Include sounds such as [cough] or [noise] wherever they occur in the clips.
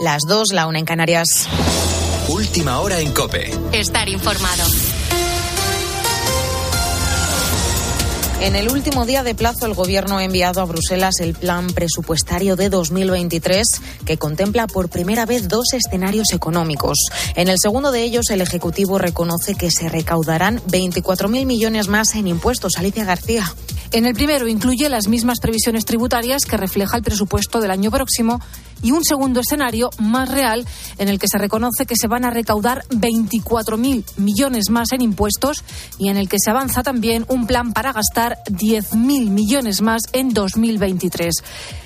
las dos, la una en Canarias. Última hora en Cope. Estar informado. En el último día de plazo, el Gobierno ha enviado a Bruselas el plan presupuestario de 2023, que contempla por primera vez dos escenarios económicos. En el segundo de ellos, el Ejecutivo reconoce que se recaudarán 24.000 millones más en impuestos. Alicia García. En el primero incluye las mismas previsiones tributarias que refleja el presupuesto del año próximo y un segundo escenario más real en el que se reconoce que se van a recaudar 24.000 millones más en impuestos y en el que se avanza también un plan para gastar 10.000 millones más en 2023.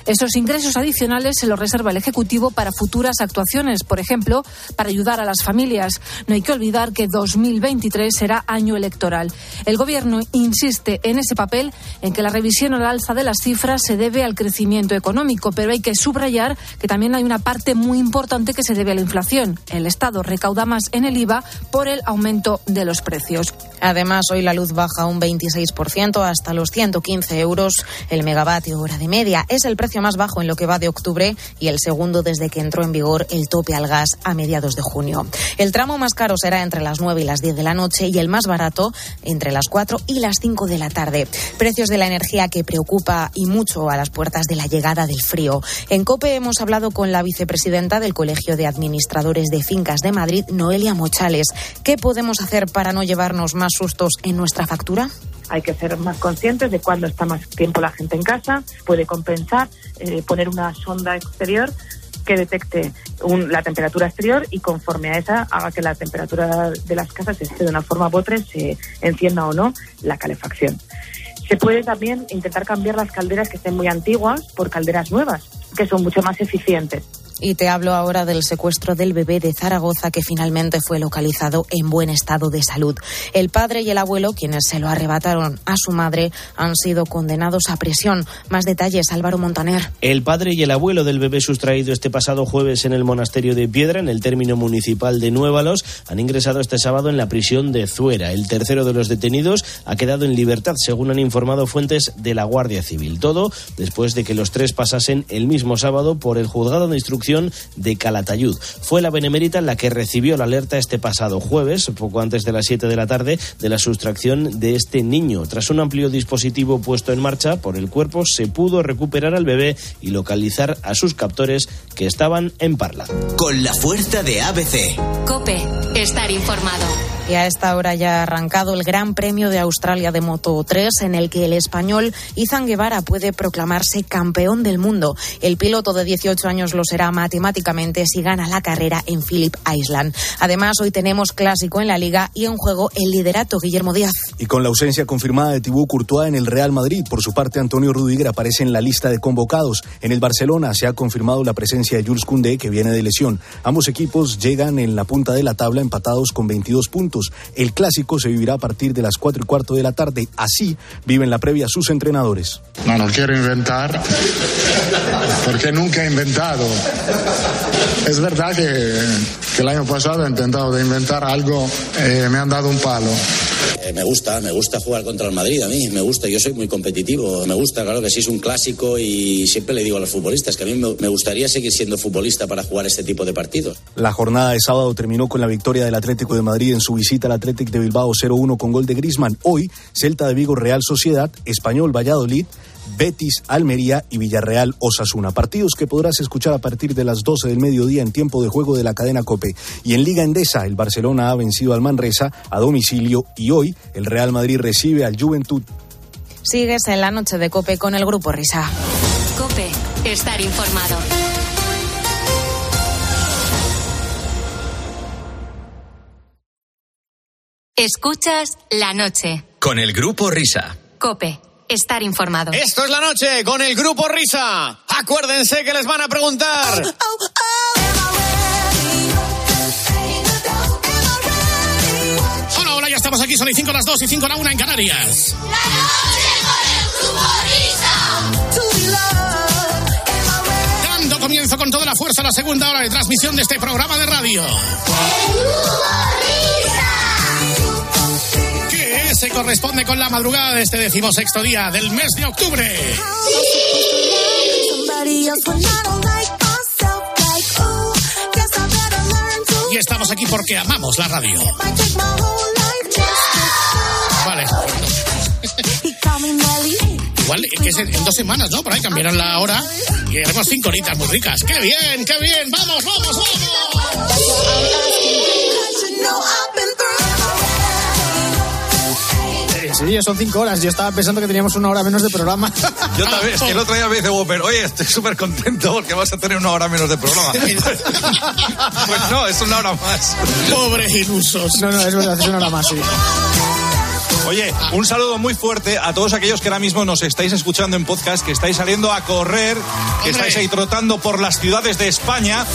Esos ingresos adicionales se los reserva el Ejecutivo para futuras actuaciones, por ejemplo, para ayudar a las familias. No hay que olvidar que 2023 será año electoral. El Gobierno insiste en ese papel en que la revisión al alza de las cifras se debe al crecimiento económico, pero hay que subrayar que también hay una parte muy importante que se debe a la inflación. El Estado recauda más en el IVA por el aumento de los precios. Además, hoy la luz baja un 26% hasta los 115 euros el megavatio hora de media. Es el precio más bajo en lo que va de octubre y el segundo desde que entró en vigor el tope al gas a mediados de junio. El tramo más caro será entre las 9 y las 10 de la noche y el más barato entre las 4 y las 5 de la tarde. Precios de la energía que preocupa y mucho a las puertas de la llegada del frío. En COPE hemos hablado con la vicepresidenta del Colegio de Administradores de Fincas de Madrid, Noelia Mochales. ¿Qué podemos hacer para no llevarnos más sustos en nuestra factura? Hay que ser más conscientes de cuándo está más tiempo la gente en casa, puede compensar, eh, poner una sonda exterior que detecte la temperatura exterior y conforme a esa haga que la temperatura de las casas esté de una forma u otra, se encienda o no la calefacción. Se puede también intentar cambiar las calderas que estén muy antiguas por calderas nuevas que son mucho más eficientes. Y te hablo ahora del secuestro del bebé de Zaragoza que finalmente fue localizado en buen estado de salud. El padre y el abuelo, quienes se lo arrebataron a su madre, han sido condenados a prisión. Más detalles, Álvaro Montaner. El padre y el abuelo del bebé sustraído este pasado jueves en el monasterio de Piedra, en el término municipal de Nuévalos, han ingresado este sábado en la prisión de Zuera. El tercero de los detenidos ha quedado en libertad, según han informado fuentes de la Guardia Civil. Todo después de que los tres pasasen el mismo sábado por el juzgado de instrucción de Calatayud. Fue la Benemérita la que recibió la alerta este pasado jueves, poco antes de las 7 de la tarde, de la sustracción de este niño. Tras un amplio dispositivo puesto en marcha por el cuerpo, se pudo recuperar al bebé y localizar a sus captores que estaban en Parla. Con la fuerza de ABC. Cope, estar informado. Y a esta hora ya ha arrancado el Gran Premio de Australia de Moto 3, en el que el español Izan Guevara puede proclamarse campeón del mundo. El piloto de 18 años lo será matemáticamente si gana la carrera en Phillip Island. Además, hoy tenemos clásico en la liga y en juego el liderato Guillermo Díaz. Y con la ausencia confirmada de Tibú Courtois en el Real Madrid, por su parte Antonio Rudiger aparece en la lista de convocados. En el Barcelona se ha confirmado la presencia de Jules Koundé que viene de lesión. Ambos equipos llegan en la punta de la tabla empatados con 22 puntos. El clásico se vivirá a partir de las 4 y cuarto de la tarde. Así viven la previa sus entrenadores. No, no quiero inventar, porque nunca he inventado. Es verdad que, el año pasado he intentado de inventar algo, eh, me han dado un palo. Eh, me gusta, me gusta jugar contra el Madrid a mí, me gusta, yo soy muy competitivo, me gusta, claro que sí es un clásico y siempre le digo a los futbolistas que a mí me, gustaría seguir siendo futbolista para jugar este tipo de partidos. La jornada de sábado terminó con la victoria del Atlético de Madrid en su visita al Atlético de Bilbao 0-1 con gol de Grisman. Hoy, Celta de Vigo Real Sociedad, Español Valladolid, Betis, Almería y Villarreal Osasuna. Partidos que podrás escuchar a partir de las 12 del mediodía en tiempo de juego de la cadena Cope. Y en Liga Endesa, el Barcelona ha vencido al Manresa a domicilio y hoy el Real Madrid recibe al Juventud. Sigues en la noche de Cope con el Grupo Risa. Cope, estar informado. Escuchas la noche. Con el Grupo Risa. Cope estar informado. Esto es la noche con el grupo Risa. Acuérdense que les van a preguntar. Hola, hola, ya estamos aquí. Son las 5 las 2 y 5 la 1 en Canarias. La noche con el grupo Risa. Dando comienzo con toda la fuerza a la segunda hora de transmisión de este programa de radio. El grupo se corresponde con la madrugada de este decimosexto día del mes de octubre. aquí porque amamos la radio. Vale. Igual en dos semanas, ¿no? Por ahí cambiarán la hora y haremos cinco horitas muy ricas. ¡Qué bien, qué bien! ¡Vamos, vamos, Eh, Sí, son cinco horas. Yo estaba pensando que teníamos una hora menos de programa. [laughs] Yo también, es que el otro día me dice Whopper, oye, estoy súper contento porque vas a tener una hora menos de programa. [laughs] pues no, es una hora más. Pobres ilusos. No, no, es verdad, es una hora más, sí. Oye, un saludo muy fuerte a todos aquellos que ahora mismo nos estáis escuchando en podcast, que estáis saliendo a correr, que estáis ahí trotando por las ciudades de España.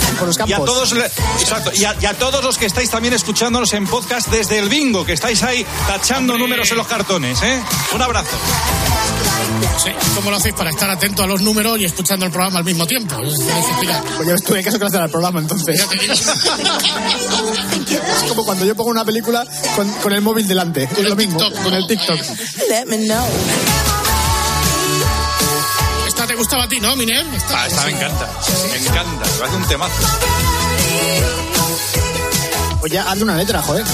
Y a todos, le- exacto, y a, y a todos los que estáis también escuchándonos en podcast desde el bingo, que estáis ahí tachando números en los cartones, ¿eh? Un abrazo. Sí, ¿Cómo lo hacéis para estar atento a los números y escuchando el programa al mismo tiempo? Pues yo estuve caso que hacer al programa entonces. [laughs] Es como cuando yo pongo una película con, con el móvil delante. Es lo mismo, con el TikTok. Esta te gustaba a ti, ¿no, Miner? Ah, esta me encanta, me encanta, me hace un temazo. Pues ya hazle una letra, joder.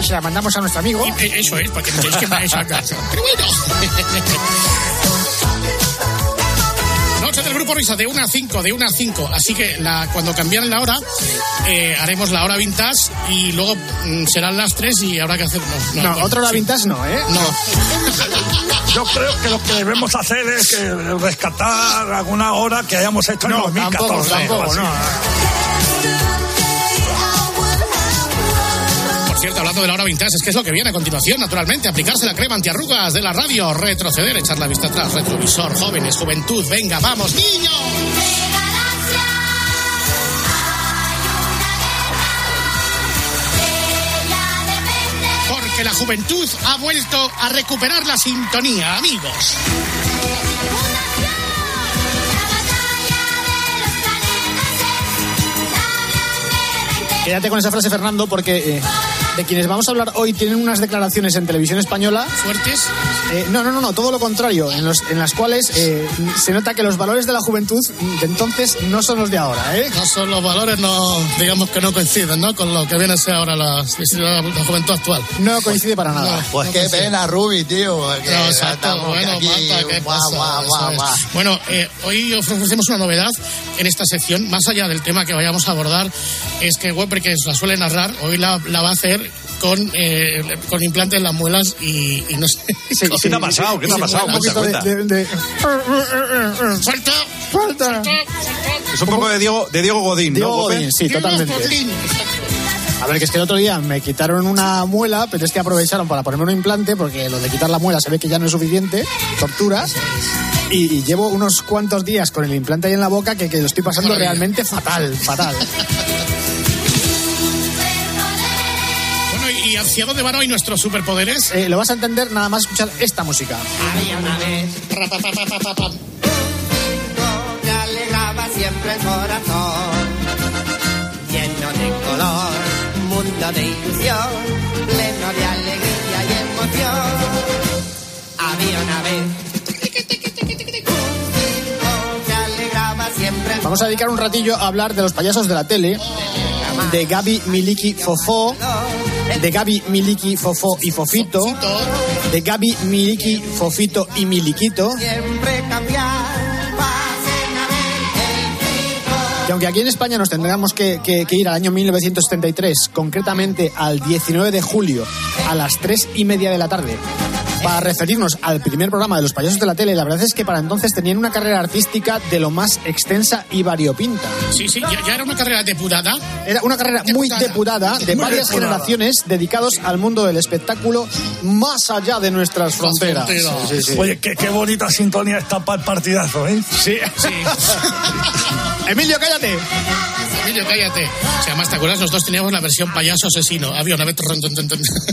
Y se la mandamos a nuestro amigo. Y- eh, Eso es, porque tenéis que sacar. [laughs] Pero bueno. Noche del grupo Risa de 1 a 5, de 1 a 5. Así que la, cuando cambian la hora, eh, haremos la hora vintage y luego mm, serán las 3 y habrá que hacer. No, otra hora vintage no, ¿eh? No. Yo creo que lo que debemos hacer es que rescatar alguna hora que hayamos hecho No, en tampoco, 2014. tampoco, o así. no. Hablando de la hora vintage, es que es lo que viene a continuación, naturalmente. Aplicarse la crema antiarrugas de la radio, retroceder, echar la vista atrás, retrovisor, jóvenes, juventud. Venga, vamos, niños. Porque la juventud ha vuelto a recuperar la sintonía, amigos. Quédate con esa frase, Fernando, porque eh, de quienes vamos a hablar hoy tienen unas declaraciones en televisión española. ¿Fuertes? Eh, no, no, no, no, todo lo contrario, en, los, en las cuales eh, se nota que los valores de la juventud de entonces no son los de ahora, ¿eh? No son los valores, no, digamos que no coinciden, ¿no? Con lo que viene a ser ahora la, la- la juventud actual. No coincide para nada. Pues qué pena, Rubi, tío. No, exacto. Bueno, aquí, Marta, ¿qué guau, pasa? guau, guau. Bueno, eh, hoy ofrecemos una novedad en esta sección, más allá del tema que vayamos a abordar, es que Weber, que la suele narrar, hoy la, la va a hacer con, eh, con implantes en las muelas y, y no sé. [laughs] Sí, ¿Qué te ha pasado? ¿Qué te ha pasado? Un Cuenta, poquito de- cuenta. de- de- ¡Falta! ¡Falta! Es un poco de Diego, de Diego Godín, Diego ¿no? Godín, sí, totalmente. A ver, que es que el otro día me quitaron una muela, pero es que aprovecharon para ponerme un implante, porque lo de quitar la muela se ve que ya no es suficiente, tortura. Y, y llevo unos cuantos días con el implante ahí en la boca que, que lo estoy pasando Maravilla. realmente fatal, fatal. [laughs] hacia dónde van hoy nuestros superpoderes? Eh, lo vas a entender nada más escuchar esta música. Había una vez Rapapapapapam. me alegraba siempre el corazón, lleno de color, mundo de ilusión, pleno de alegría y emoción. Había una vez un que alegraba siempre el Vamos a dedicar un ratillo a hablar de los payasos de la tele, de Gaby, Miliki, Fofó, de Gaby, Miliki, Fofó y Fofito, de Gaby, Miliki, Fofito y Miliquito. Y aunque aquí en España nos tendríamos que, que- que ir al año 1973, concretamente al 19 de julio, a las 3 y media de la tarde, para referirnos al primer programa de los payasos de la tele, la verdad es que para entonces tenían una carrera artística de lo más extensa y variopinta. Sí, sí, ya, ya era una carrera depurada. Era una carrera muy depurada de Muy varias depurada. generaciones dedicados al mundo del espectáculo más allá de nuestras fronteras. fronteras. Sí, sí, sí. Oye, qué, qué bonita sintonía está para el partidazo, ¿eh? Sí. Sí. [laughs] Emilio, cállate. Emilio, cállate. O sea, además, ¿te acuerdas? Los dos teníamos la versión payaso asesino. Había una vez...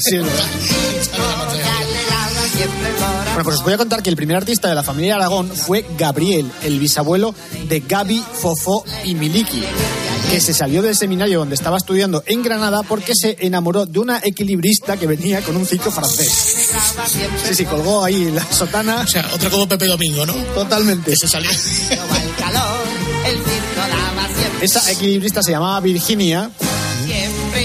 Sí. [laughs] Bueno, pues os voy a contar que el primer artista de la familia Aragón fue Gabriel, el bisabuelo de Gaby, Fofó y Miliki, que se salió del seminario donde estaba estudiando en Granada porque se enamoró de una equilibrista que venía con un circo francés. Sí, sí, colgó ahí la sotana. O sea, otra como Pepe Domingo, ¿no? Totalmente. Se salió. el calor, el circo daba siempre Esa equilibrista se llamaba Virginia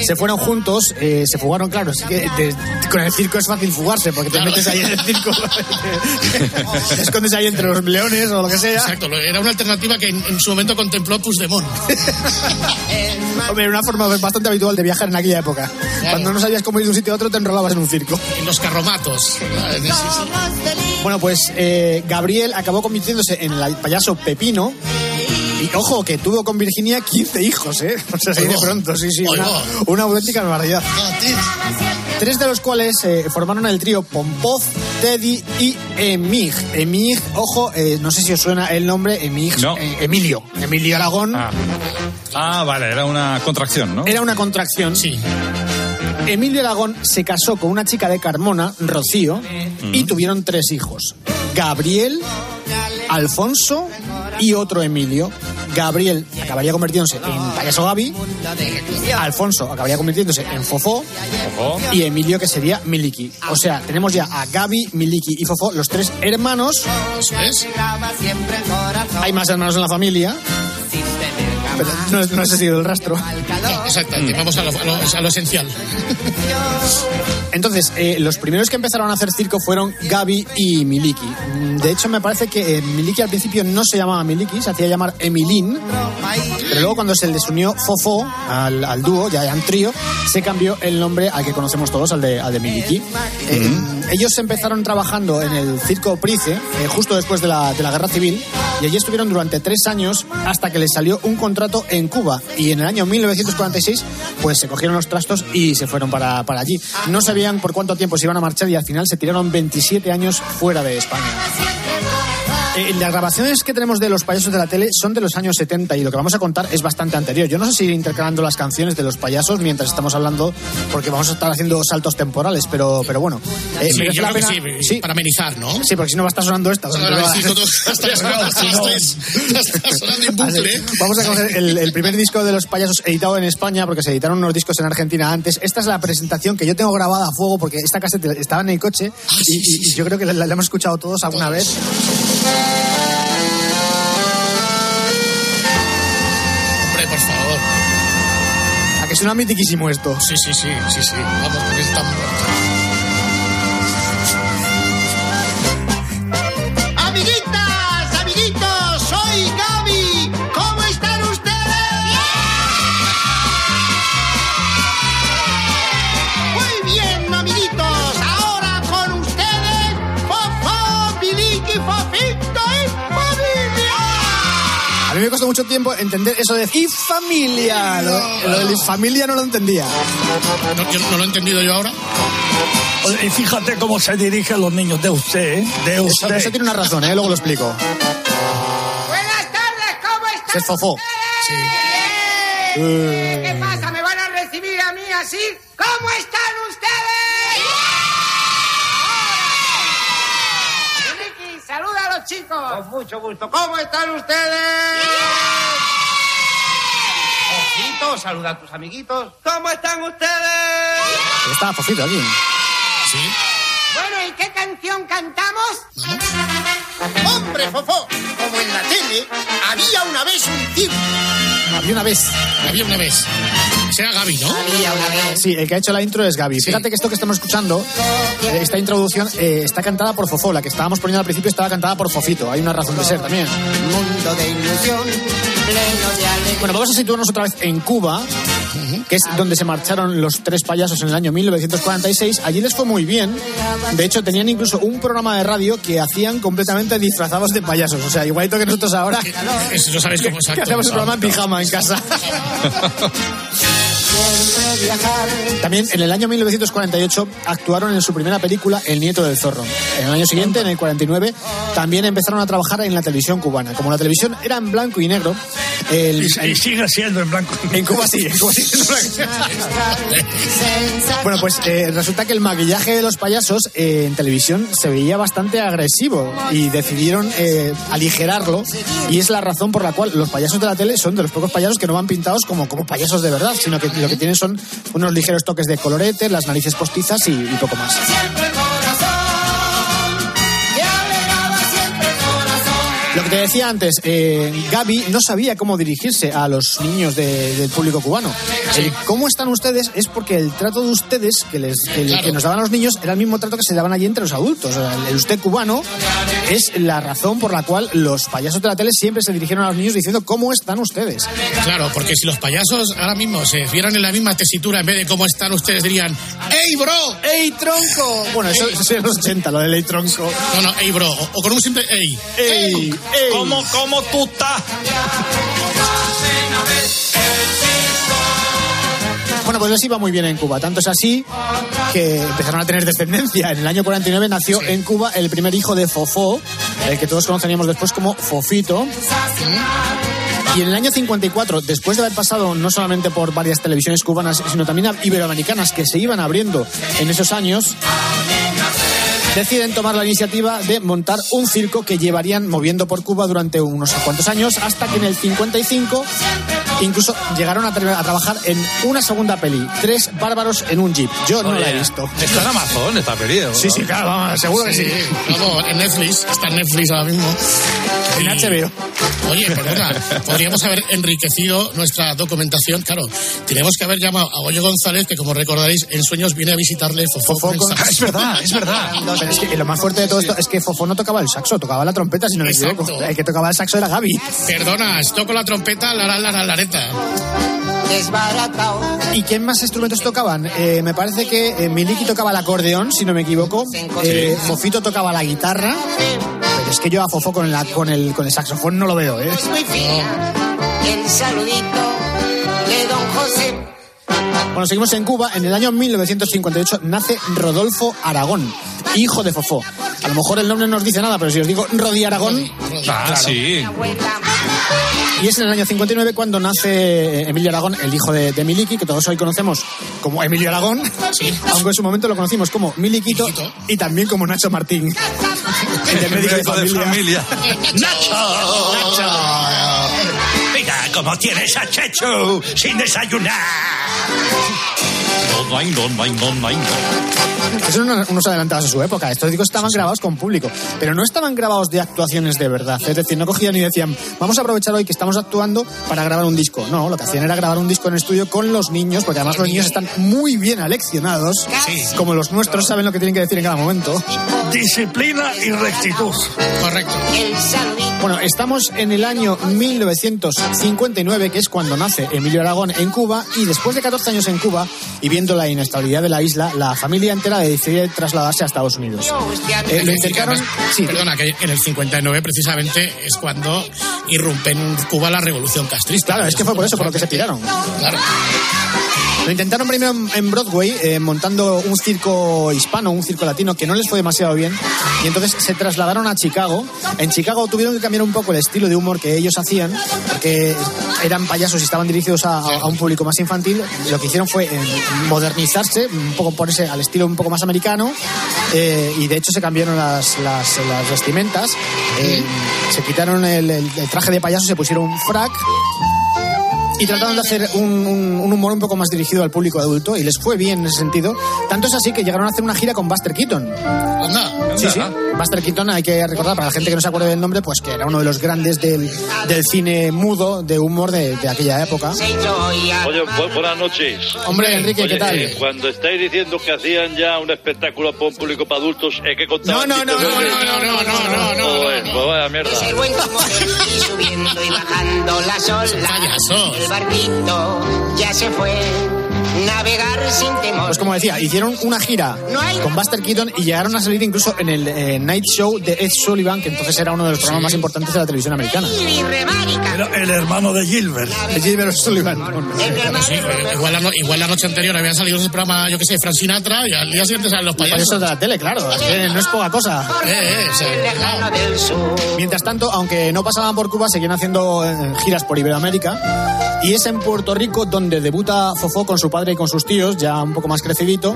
se fueron juntos, eh, se fugaron, claro, así que de- con el circo es fácil fugarse, porque te metes ahí en el circo, [laughs] te escondes ahí entre los leones o lo que sea. Exacto, era una alternativa que en, en su momento contempló Puigdemont. [laughs] Hombre, era una forma bastante habitual de viajar en aquella época. Cuando no sabías cómo ir de un sitio a otro, te enrolabas en un circo. En los carromatos. Bueno, pues eh, Gabriel acabó convirtiéndose en el payaso Pepino. Y ojo, que tuvo con Virginia 15 hijos, ¿eh? [laughs] O sea, así de pronto, sí, sí. Una, auténtica barbaridad. Tres de los cuales eh, formaron el trío Pompov, Teddy y Emig. Emig, ojo, eh, no sé si os suena el nombre, Emig, No. eh, Emilio. Emilio Aragón. Ah. Ah, vale, era una contracción, ¿no? Era una contracción. Sí. Emilio Aragón se casó con una chica de Carmona, Rocío, y tuvieron tres hijos. Gabriel, Alfonso y otro Emilio. Gabriel acabaría convirtiéndose en payaso Gaby, Alfonso acabaría convirtiéndose en Fofó y Emilio que sería Miliki. O sea, tenemos ya a Gaby, Miliki y Fofó, los tres hermanos. Eso es. Hay más hermanos en la familia. Pero no, no he seguido el rastro. No, exactamente, vamos a lo, a lo- a lo esencial. Entonces, eh, los primeros que empezaron a hacer circo fueron Gaby y Miliki. Mm, De hecho, me parece que eh, Miliki al principio no se llamaba Miliki, se hacía llamar Emilín. Pero luego, cuando se les unió Fofó al, al dúo, ya en trío, se cambió el nombre al que conocemos todos, al de, al de Miliki. Eh, Ellos empezaron trabajando en el circo Price, eh, justo después de la, de la guerra civil, y allí estuvieron durante tres años hasta que les salió un contrato en Cuba. Y en el año 1946, pues se cogieron los trastos y se fueron para, allí. No sabían por cuánto tiempo se iban a marchar y al final se tiraron 27 años fuera de España. Eh, las grabaciones que tenemos de los payasos de la tele son de los años 70 y lo que vamos a contar es bastante anterior. Yo no sé si ir intercalando las canciones de los payasos mientras estamos hablando, porque vamos a estar haciendo saltos temporales, pero, pero bueno. eh, Sí, yo la creo que pena- sí, para amenizar, ¿no? Sí, porque si no va a estar sonando esta. Sí. Vamos a coger el, el primer disco de los payasos editado en España, porque se editaron unos discos en Argentina antes. Esta es la presentación que yo tengo grabada a fuego, porque esta caseta estaba en el coche y, y- y yo creo que la, la hemos escuchado todos alguna vez. Hombre, por favor. A que suena mitiquísimo esto. Sí, sí, sí, sí, sí. Vamos, porque está costó mucho tiempo entender eso de y familia. Lo, lo de familia no lo entendía. No, yo no lo he entendido yo ahora. Y fíjate cómo se dirigen los niños de usted, ¿eh? De usted. eso tiene una razón, ¿eh? luego lo explico. Buenas tardes, ¿cómo están? Es fofó. ¿Qué pasa? ¿Me van a recibir a mí así? ¿Cómo están ustedes? Miliki, saluda a los chicos. Con mucho gusto. ¿Cómo están ustedes? Fofito, saluda a tus amiguitos. ¿Cómo están ustedes? Estaba Fofito aquí. Sí. Bueno, ¿y qué canción cantamos? Hombre, Fofó, como en la tele, había una vez un tipo. Había una vez. Había una vez. Será Gaby, ¿no? Había una vez. Sí, el que ha hecho la intro es Gaby. Fíjate que esto que estamos escuchando, eh, esta introducción, eh, está cantada por Fofó. La que estábamos poniendo al principio estaba cantada por Fofito. Hay una razón de ser también. Mundo de ilusión, pleno de alegría. Bueno, vamos a situarnos otra vez en Cuba, que es donde se marcharon los tres payasos en el año 1946. Allí les fue muy bien. De hecho, tenían incluso un programa de radio que hacían completamente disfrazados de payasos. O sea, igualito que nosotros ahora. Eso no sabéis cómo [laughs] Que exacto. hacemos el programa en pijama en casa. [laughs] Yeah. También en el año 1948 actuaron en su primera película El nieto del zorro. En el año siguiente, en el 49, también empezaron a trabajar en la televisión cubana. Como la televisión era en blanco y negro, el, Y, y sigue siendo en blanco. en Cuba sí, en Cuba sí. [laughs] Bueno, pues eh, resulta que el maquillaje de los payasos eh, en televisión se veía bastante agresivo y decidieron eh, aligerarlo y es la razón por la cual los payasos de la tele son de los pocos payasos que no van pintados como, como payasos de verdad, sino que lo que tienen son unos ligeros toques de colorete, las narices postizas y, y poco más. Que te decía antes, eh, Gaby no sabía cómo dirigirse a los niños de- del público cubano. El cómo están ustedes es porque el trato de ustedes que, les, que, que nos daban los niños era el mismo trato que se daban allí entre los adultos. O sea, el, el usted cubano es la razón por la cual los payasos de la tele siempre se dirigieron a los niños diciendo cómo están ustedes. Claro, porque si los payasos ahora mismo se vieran en la misma tesitura, en vez de cómo están ustedes, dirían ¡Ey, bro! ¡Ey, tronco! Bueno, eso, eso es en los 80, lo del ey, tronco. No, no, ¡Ey, bro! O, o con un simple ¡Ey! ¡Ey! ¿Cómo, cómo tú estás? Bueno, pues les iba muy bien en Cuba. Tanto es así que empezaron a tener descendencia. En el año 49 nació en Cuba el primer hijo de Fofó, el que todos conoceríamos después como Fofito. Y en el año 54, después de haber pasado no solamente por varias televisiones cubanas, sino también iberoamericanas que se iban abriendo en esos años, deciden tomar la iniciativa de montar un circo que llevarían moviendo por Cuba durante unos cuantos años, hasta que en el 55 incluso llegaron a, tra- a trabajar en una segunda peli, Tres bárbaros en un jeep. Yo no la he Oye, visto. Está en Amazon esta peli. ¿no? Sí, sí, claro, vamos, seguro que sí. Vamos, en Netflix, está en Netflix ahora mismo. En HBO. Oye, perdona, podríamos haber enriquecido nuestra documentación. Claro, tenemos que haber llamado a Goyo González, que como recordaréis, en sueños viene a visitarle Fofó. [laughs] Es verdad, es verdad. [laughs] No, pero es que lo más fuerte de todo esto es que Fofó no tocaba el saxo, tocaba la trompeta, si no me equivoco. El que tocaba el saxo era Gaby. Perdona, toco la trompeta, la la la la ¿Y quién más instrumentos tocaban? Eh, me parece que eh, Miliki tocaba el acordeón, si no me equivoco. Eh, Fofito tocaba la guitarra. Pero es que yo a Fofó con el, con el, con el saxofón no lo veo, ¿eh? Muy fina. El saludito de don José. Bueno, seguimos en Cuba. En el año 1958 nace Rodolfo Aragón, hijo de Fofó. A lo mejor el nombre no os dice nada, pero si os digo Rodi Aragón, Ah, sí. Y es en el año 59 cuando nace Emilio Aragón, el hijo de, de Miliki, que todos hoy conocemos como Emilio Aragón, aunque en su momento lo conocimos como Miliquito y también como Nacho Martín. el médico de Médico de familia. familia. ¡Nacho! Mira cómo tienes a Chechu sin desayunar. Don, doing, don, Son unos, adelantados a su época. Estos discos estaban grabados con público, pero no estaban grabados de actuaciones de verdad. Es decir, no cogían y decían, vamos a aprovechar hoy que estamos actuando para grabar un disco. No, lo que hacían era grabar un disco en estudio con los niños, porque además los niños están muy bien aleccionados, como los nuestros saben lo que tienen que decir en cada momento. Disciplina y rectitud. Correcto. El. Bueno, estamos en el año 1959, que es cuando nace Emilio Aragón en Cuba, y después de 14 años en Cuba, y viendo la inestabilidad de la isla, la familia entera decide trasladarse a Estados Unidos. Eh, lo intentaron... Sí, Perdona, que en el 59 precisamente es cuando irrumpe en Cuba la revolución castrista. claro, es que fue por eso por lo que se tiraron. Claro. Lo intentaron primero en- Broadway, eh, montando un circo hispano, un circo latino, que no les fue demasiado bien. Y entonces se trasladaron a Chicago. En Chicago tuvieron que cambiar un poco el estilo de humor que ellos hacían, porque eran payasos y estaban dirigidos a, a- a un público más infantil. Lo que hicieron fue eh, modernizarse, un poco ponerse al estilo un poco más americano. eh, y de hecho se cambiaron las, las- las vestimentas. eh, se quitaron el, el- el traje de payaso, se pusieron un frac. Y trataron de hacer un, un- un humor un poco más dirigido al público adulto y les fue bien en ese sentido. Tanto es así que llegaron a hacer una gira con Buster Keaton. Anda. Sí, sí. Buster Keaton, hay que recordar para la gente que no se acuerde del nombre, pues que era uno de los grandes del, del cine mudo, de humor de, de aquella época. Oye, bu- buenas noches. Hombre, Enrique, ¿qué tal? eh, cuando estáis diciendo que hacían ya un espectáculo para un público para adultos, ¿es que contaban No, no, no, chistes no, de- no, no, no, no, no, Joder, pues vaya mierda. Es el El barquito ya se fue. Navegar sin temor. Pues como decía, hicieron una gira con Buster Keaton y llegaron a salir incluso en el eh, Night Show de Ed Sullivan, que entonces era uno de los programas más importantes de la televisión americana. Era el hermano de Gilbert. De Gilbert Sullivan. Sí, eh, igual, la, no- igual la noche anterior había salido ese programa, yo que sé, Frank Sinatra, y al día siguiente salen los payasos. Payasos de la tele, claro. no es poca cosa. Eh, eh, Mientras tanto, aunque no pasaban por Cuba, seguían haciendo eh, giras por Iberoamérica. Y es en Puerto Rico donde debuta Fofó con su padre y con sus tíos, ya un poco más crecidito.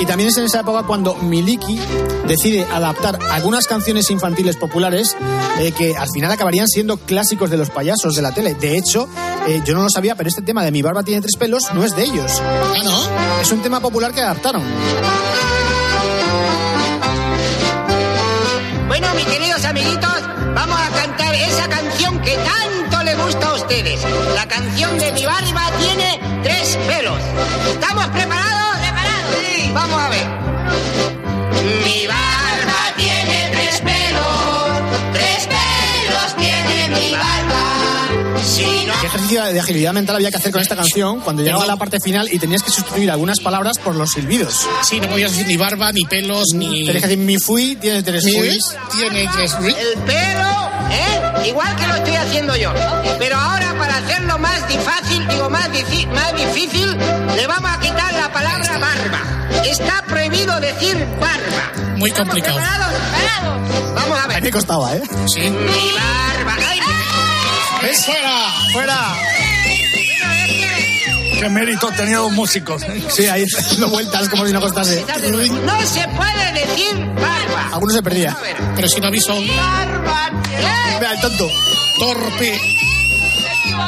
Y también es en esa época cuando Miliki decide adaptar algunas canciones infantiles populares eh, que al final acabarían siendo clásicos de los payasos de la tele. De hecho, eh, yo no lo sabía, pero este tema de Mi barba tiene tres pelos no es de ellos. ¿Ah, no? Es un tema popular que adaptaron. Bueno, mis queridos amiguitos, vamos a cantar que tanto le gusta a ustedes. La canción de mi barba tiene tres pelos. ¿Estamos preparados? ¿Preparados? Sí. Vamos a ver. Mi barba tiene tres pelos, tres pelos tiene mi barba. Si no ¿Qué ejercicio de agilidad mental había que hacer con esta canción cuando llegaba a la parte final y tenías que sustituir algunas palabras por los silbidos? Sí, no podías decir ni barba, ni pelos, ni... Tenías que decir mi fui, tiene tres Mi fuis. tiene tres fui. El pelo, ¿eh? Igual que lo estoy haciendo yo. Pero ahora para hacerlo más difícil, digo más, difícil, le vamos a quitar la palabra barba. Está prohibido decir barba. Muy complicado. ¿Preparados? ¿Preparados? Vamos a A mí ver. me costaba, ¿eh? Sí. Mi barba. ¡Ay! ¿Ves? ¡Fuera! ¡Fuera! Qué mérito tenido los músicos. ¿eh? Sí, ahí dando vueltas como si no costase. No se puede decir barba. Alguno se perdía. A. Pero sin aviso. Barba. Vea, el tonto. Torpe.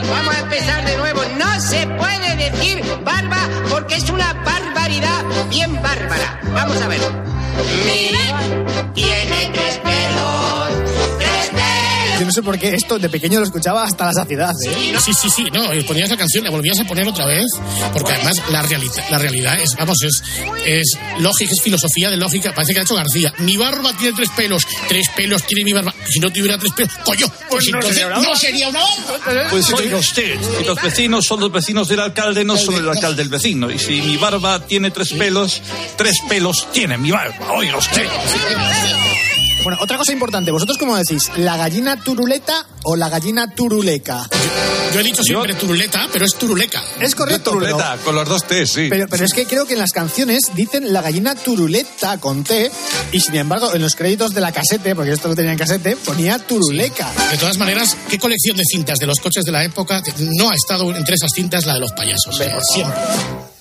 Vamos a empezar de nuevo. No se puede decir barba porque es una barbaridad bien bárbara. Vamos a ver. Mi tiene tres. Yo no sé por qué esto de pequeño lo escuchaba hasta la saciedad, ¿eh? Sí, sí, sí, no, y ponías la canción, la volvías a poner otra vez, porque además la, realidad la realidad es, vamos, es, es lógica, es filosofía de lógica, parece que ha hecho García. Mi barba tiene tres pelos, tres pelos tiene mi barba, si no tuviera tres pelos, coño, pues, no entonces sería una no sería una barba. Pues oiga usted, y los vecinos son los vecinos del alcalde, no son el alcalde del vecino. Y si mi barba tiene tres pelos, tres pelos tiene mi barba. Oiga usted. Bueno, otra cosa importante. ¿Vosotros cómo decís? ¿La gallina turuleta o la gallina turuleca? Yo he dicho siempre turuleta, pero es turuleca. Es correcto, pero- Turuleta, con los dos T, sí. Pero, pero es que creo que en las canciones dicen la gallina turuleta con T y sin embargo en los créditos de la casete, porque esto lo tenía en casete, ponía turuleca. De todas maneras, ¿qué colección de cintas de los coches de la época no ha estado entre esas cintas la de los payasos? eh? Siempre.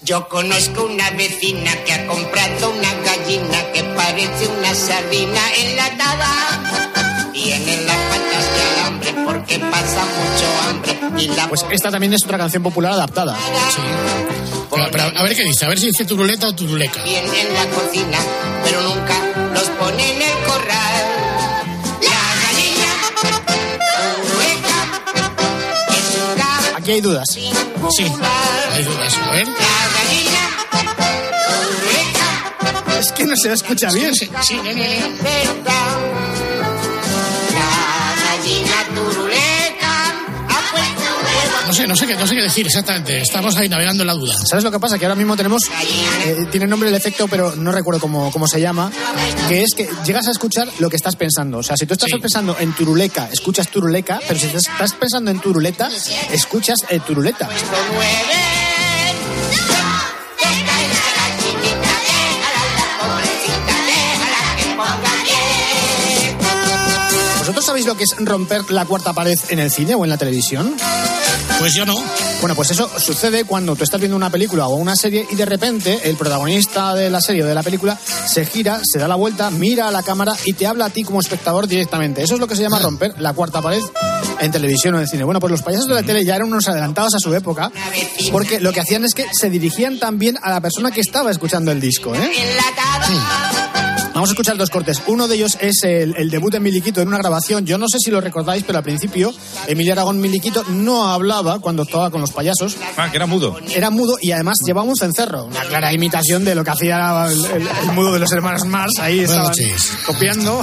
Yo conozco una vecina que ha comprado una gallina que parece una sardina enlatada. Tiene las patas de alambre porque pasa mucho hambre y la Pues esta también es otra canción popular adaptada. Pero, pero a ver qué dice, a ver si dice turuleta o turuleca. tiene en la cocina, pero nunca los pone en Aquí hay dudas. Sí, hay dudas. A ver. Es que no se escucha bien. Sí, sí, no, No sé, no sé qué, no sé qué decir exactamente. Estamos ahí navegando en la duda. ¿Sabes lo que pasa? Que ahora mismo tenemos, eh, tiene nombre el efecto, pero no recuerdo cómo, cómo se llama, que es que llegas a escuchar lo que estás pensando. O sea, si tú estás Sí. pensando en turuleca, escuchas turuleca, pero si estás- pensando en turuleta, escuchas eh, turuleta. ¿Vosotros sabéis lo que es romper la cuarta pared en el cine o en la televisión? Pues yo no. Bueno, pues eso sucede cuando tú estás viendo una película o una serie y de repente el protagonista de la serie o de la película se gira, se da la vuelta, mira a la cámara y te habla a ti como espectador directamente. Eso es lo que se llama romper la cuarta pared en televisión o en cine. Bueno, pues los payasos de la tele ya eran unos adelantados a su época porque lo que hacían es que se dirigían también a la persona que estaba escuchando el disco. ¿eh? Vamos a escuchar dos cortes. Uno de ellos es el, el debut de Miliquito en una grabación. Yo no sé si lo recordáis, pero al principio Emilia Aragón Miliquito no hablaba cuando estaba con los payasos. Ah, que era mudo. Era mudo y además llevaba un cencerro. Una clara imitación de lo que hacía el, el- el mudo de los hermanos Mars. Ahí estaban copiando.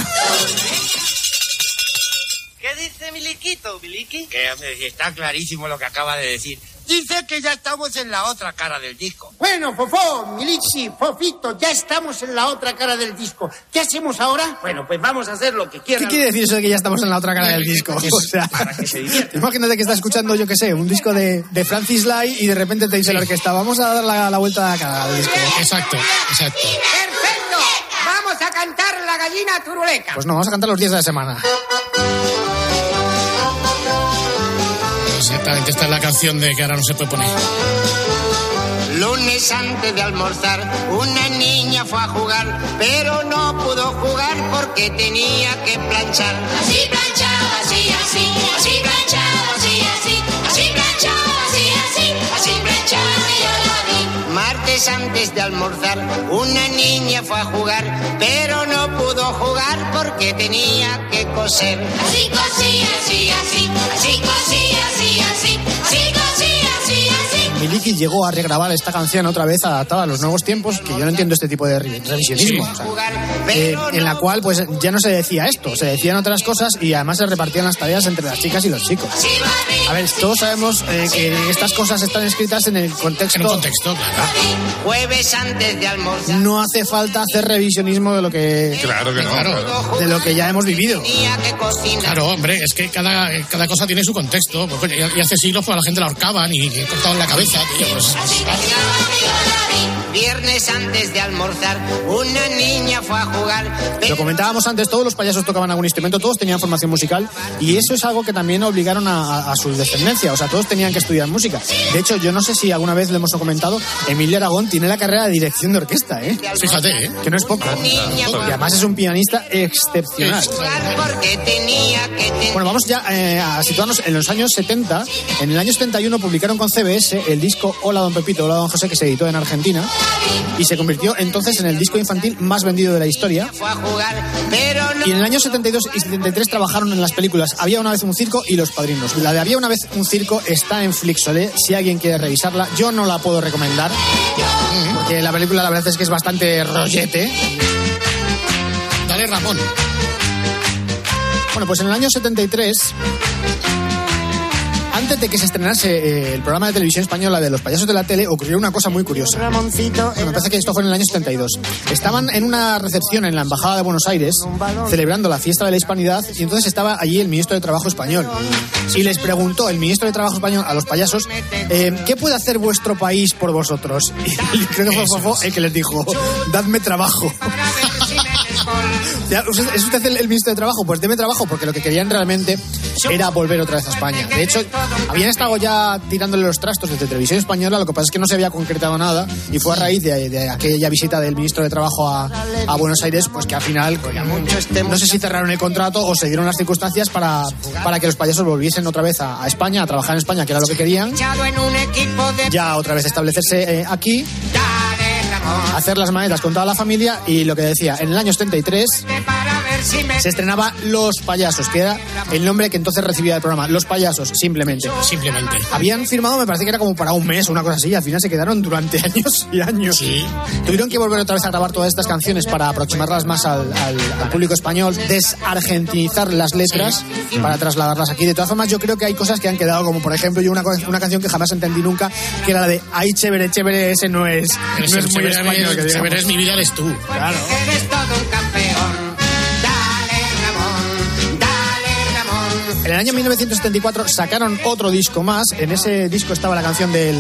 ¿Qué dice Miliquito? Que si está clarísimo lo que acaba de decir. Dice que ya estamos en la otra cara del disco. Bueno, Fofó, Miliki, Fofito, ya estamos en la otra cara del disco. ¿Qué hacemos ahora? Bueno, pues vamos a hacer lo que ¿Qué quieran. quiere decir eso de que ya estamos en la otra cara del disco? [laughs] O sea, imagínate que estás escuchando, yo qué sé, un disco de, de Francis Lai y de repente te dice la orquesta, vamos a dar la, la vuelta a la cara del disco. Exacto, exacto. ¡Perfecto! Vamos a cantar la gallina turuleca. Pues no, vamos a cantar los días de la semana. Exactamente, esta es la canción de que ahora no se puede poner. Lunes antes de almorzar, una niña fue a jugar, pero no pudo jugar porque tenía que planchar. Así planchaba, así, así, así planchaba, así, así, así planchaba, así, así, así planchaba y yo. Martes antes de almorzar, una niña fue a jugar, pero no pudo jugar porque tenía que coser. Así cosía, así, así, así cosía, así, así, así cosía. Miliki llegó a regrabar esta canción otra vez adaptada a los nuevos tiempos, que yo no entiendo este tipo de re- revisionismo. o sea, eh, en la cual pues ya no se decía esto, se decían otras cosas y además se repartían las tareas entre las chicas y los chicos. A ver, todos sabemos eh, que estas cosas están escritas en el contexto. En un contexto, claro. Jueves antes de almorzar. No hace falta hacer revisionismo de lo que Claro que no. claro. de lo que ya hemos vivido. Claro, hombre, es que cada, cada cosa tiene su contexto. Pues, y hace siglos pues, a la gente la ahorcaban y cortaban la cabeza. Tío, pues, Viernes antes de almorzar, una niña fue a jugar. Lo comentábamos antes, todos los payasos tocaban algún instrumento, todos tenían formación musical y eso es algo que también obligaron a, a- a su descendencia, o sea, todos tenían que estudiar música. De hecho, yo no sé si alguna vez lo hemos comentado, Emilio Aragón tiene la carrera de dirección de orquesta, ¿eh? Fíjate, ¿eh? Que no es poco. Y además es un pianista excepcional. Bueno, vamos ya eh, a situarnos en los años 70. En el año 71 publicaron con CBS el disco Hola Don Pepito, Hola Don José, que se editó en Argentina y se convirtió entonces en el disco infantil más vendido de la historia. Y en el año 72 y 73 trabajaron en las películas Había una vez un circo y Los Padrinos. La de Había una vez un circo está en Flixolé, si alguien quiere revisarla. Yo no la puedo recomendar, porque la película la verdad es que es bastante rollete. Dale, Ramón. Bueno, pues en el año 73, antes de que se estrenase eh, el programa de televisión española de los payasos de la tele, ocurrió una cosa muy curiosa. Bueno, me parece que esto fue en el año 72. Estaban en una recepción en la Embajada de Buenos Aires, celebrando la fiesta de la hispanidad, y entonces estaba allí el ministro de Trabajo español. Y les preguntó el ministro de Trabajo español a los payasos, eh, ¿qué puede hacer vuestro país por vosotros? [laughs] Y creo que fue el que les dijo, dadme trabajo. Ya, ¿usted- ¿Es usted el, el ministro de Trabajo? Pues deme trabajo, porque lo que querían realmente era volver otra vez a España. De hecho, habían estado ya tirándole los trastos desde Televisión Española, lo que pasa es que no se había concretado nada, y fue a raíz de, de aquella visita del ministro de Trabajo a, a Buenos Aires, pues que al final, pues, no sé si cerraron el contrato o se dieron las circunstancias para, para que los payasos volviesen otra vez a, a España, a trabajar en España, que era lo que querían. Ya otra vez establecerse eh, aquí, hacer las maletas con toda la familia, y lo que decía, en el año 73 Se estrenaba Los Payasos, que era el nombre que entonces recibía el programa. Los Payasos, simplemente. Simplemente. Habían firmado, me parece que era como para un mes o una cosa así, y al final se quedaron durante [laughs] años y años. Tuvieron que volver otra vez a grabar todas estas canciones para aproximarlas más al, al- al público español, desargentinizar las letras para trasladarlas aquí. De todas formas, yo creo que hay cosas que han quedado, como por ejemplo, yo una, una canción que jamás entendí nunca, que era la de Ay, chévere, chévere, ese no es, Eres no es muy chévere, español. que chévere es mi vida, eres tú. Claro. Eres todo un En el año 1974 sacaron otro disco más. En ese disco estaba la canción del,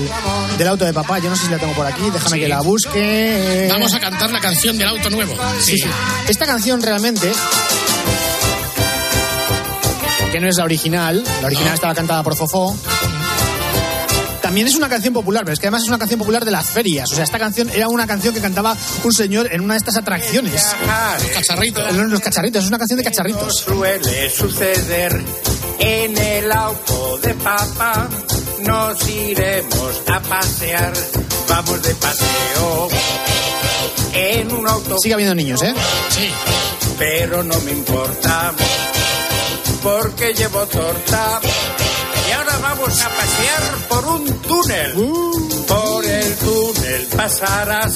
del auto de papá. Yo no sé si la tengo por aquí. Déjame Sí. que la busque. Vamos a cantar la canción del auto nuevo. Sí, sí. Esta canción realmente. Que no es la original. La original estaba cantada por Fofó. También es una canción popular, pero es que además es una canción popular de las ferias. O sea, esta canción era una canción que cantaba un señor en una de estas atracciones. Los cacharritos. Los los cacharritos, es una canción de cacharritos. Suele suceder en el auto de papá. Nos iremos a pasear. Vamos de paseo en un auto. Sigue habiendo niños, ¿eh? Sí. Pero no me importa porque llevo torta. Y ahora vamos a pasear por un túnel. Por el túnel pasarás,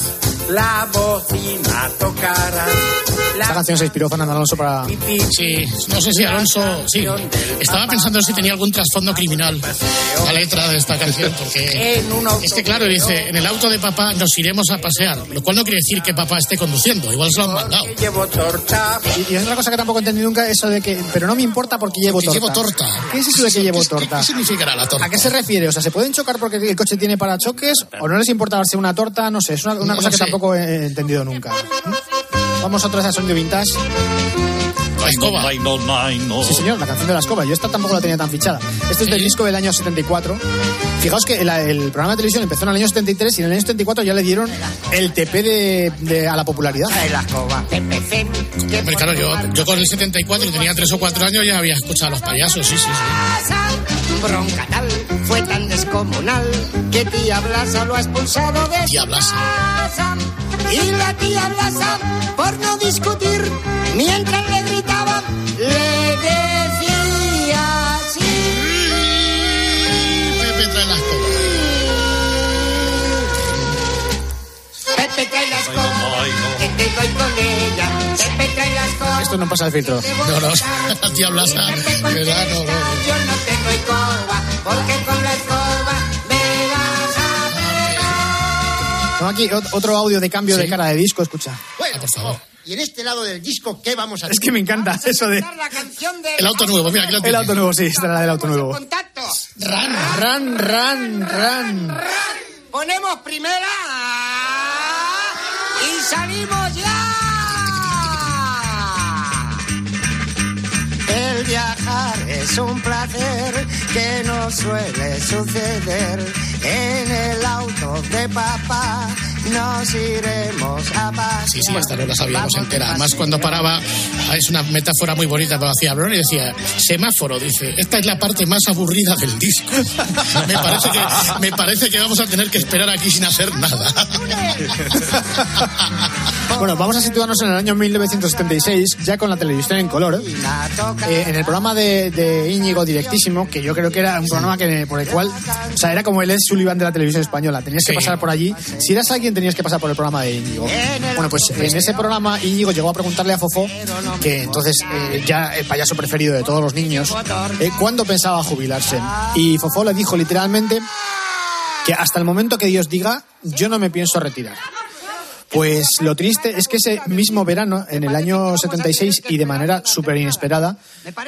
la bocina tocarás. Esta canción se inspiró Fernando Alonso para. Sí, no sé si Alonso. Sí, estaba pensando si tenía algún trasfondo criminal la letra de esta canción, porque es que, claro, dice: en el auto de papá nos iremos a pasear, lo cual no quiere decir que papá esté conduciendo, igual se lo han mandado. Llevo torta. Y, y otra cosa que tampoco entendí nunca, eso de que. Pero no me importa porque llevo torta. llevo torta. ¿Qué es eso de que llevo ¿Qué- torta? ¿Qué significará la torta? ¿A qué se refiere? O sea, ¿se pueden chocar porque el coche tiene parachoques? ¿O no les importa darse una torta? No sé, es una, una No cosa que sé. tampoco he entendido nunca. Vamos otra vez a sonido vintage. La escoba. Sí, señor, la canción de la escoba. Yo esta tampoco la tenía tan fichada. Este es del disco del año 74. Fijaos que el, el programa de televisión empezó en el año 73 y en el año 74 ya le dieron el TP de, de- a la popularidad. La escoba. Hombre, claro, yo, yo con el 74 y tenía 3 o 4 años ya había escuchado a los payasos, sí, sí, sí. Bronca tal fue tan descomunal que tía Blasa lo ha expulsado de Tía Blasa. Y la tía Blasa, por no discutir, mientras le gritaba, le decía así. Pepe trae las cosas. Pepe trae las cosas, te doy con ella. Pepe trae las cosas. Esto no pasa el filtro. No, no, tía [laughs] Blasa, ¿verdad? No, no. Yo no tengo escoba, porque con la escoba me vas a pegar. Tengo aquí ot- otro audio de cambio de cara de disco, escucha. Bueno, por favor. Y en este lado del disco, ¿qué vamos a Es que me encanta eso de... La canción de El auto nuevo, mira, aquí lo El tiene. auto nuevo, sí, esta era la del auto nuevo. contacto. Ran. Ran, ran, ran. Ponemos primera salimos ya. El viajar es un placer que no suele suceder. En el auto de papá nos iremos a pasear. Sí, sí, esta no la sabíamos entera. Además, cuando paraba, ah, es una metáfora muy bonita, pero hacía Brón y decía, semáforo, dice, esta es la parte más aburrida del disco. [laughs] Me parece que, me parece que vamos a tener que esperar aquí sin hacer nada. [laughs] Bueno, vamos a situarnos en el año 1976, ya con la televisión en color. Eh, en el programa de, de Íñigo Directísimo, que yo creo que era un programa que, por el cual, o sea, era como el Ed Sullivan de la televisión española. Tenías que pasar por allí. Si eras alguien, tenías que pasar por el programa de Íñigo. Bueno, pues en ese programa Íñigo llegó a preguntarle a Fofó, que entonces eh, ya el payaso preferido de todos los niños, eh, cuándo pensaba jubilarse. Y Fofó le dijo literalmente que hasta el momento que Dios diga, yo no me pienso retirar. Pues lo triste es que ese mismo verano, en el año 76 y de manera súper inesperada,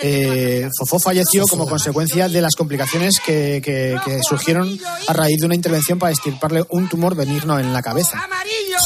eh, Fofó falleció como consecuencia de las complicaciones que, que- que surgieron a raíz de una intervención para extirparle un tumor benigno en la cabeza.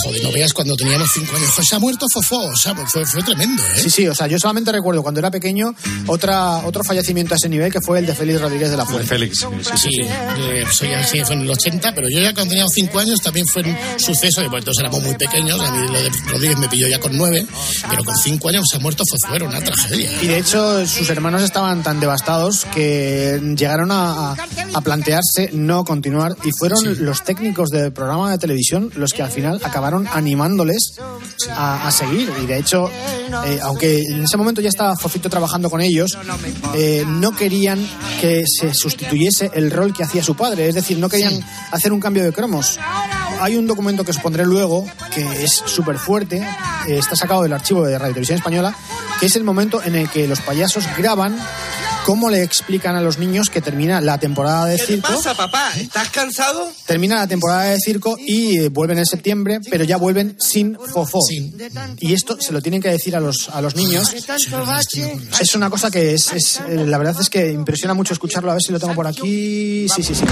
Joder, no veas cuando teníamos cinco años. Joder, se ha muerto Fofó. O sea, fue, fue tremendo, ¿eh? Sí, sí, o sea, yo solamente recuerdo cuando era pequeño otra, otro fallecimiento a ese nivel que fue el de Félix Rodríguez de la Fuente. Félix. Sí, eh, soy así, fue en el 80, pero yo ya cuando tenía 5 años también fue un suceso, y pues entonces éramos muy pequeños, lo de Rodríguez me pilló ya con 9, pero con 5 años se ha muerto era una tragedia. Y de hecho sus hermanos estaban tan devastados que llegaron a, a- plantearse no continuar y fueron los técnicos del programa de televisión los que al final acabaron animándoles a, a seguir. Y de hecho, eh, aunque en ese momento ya estaba Fofito trabajando con ellos, eh, no querían que se sustituyese el rol que hacía su padre. Es decir, no querían hacer un cambio de cromos. Hay un documento que os pondré luego, que es súper fuerte, eh, está sacado del archivo de Radio Televisión Española, que es el momento en el que los payasos graban cómo le explican a los niños que termina la temporada de ¿Qué te circo. pasa, papá? ¿Estás cansado? Termina la temporada de circo y eh, vuelven en septiembre, pero ya vuelven sin fofó. Y esto se lo tienen que decir a los, a los niños. Es una cosa que es, es, eh, la verdad es que impresiona mucho escucharlo. A ver si lo tengo por aquí. Sí, sí, sí.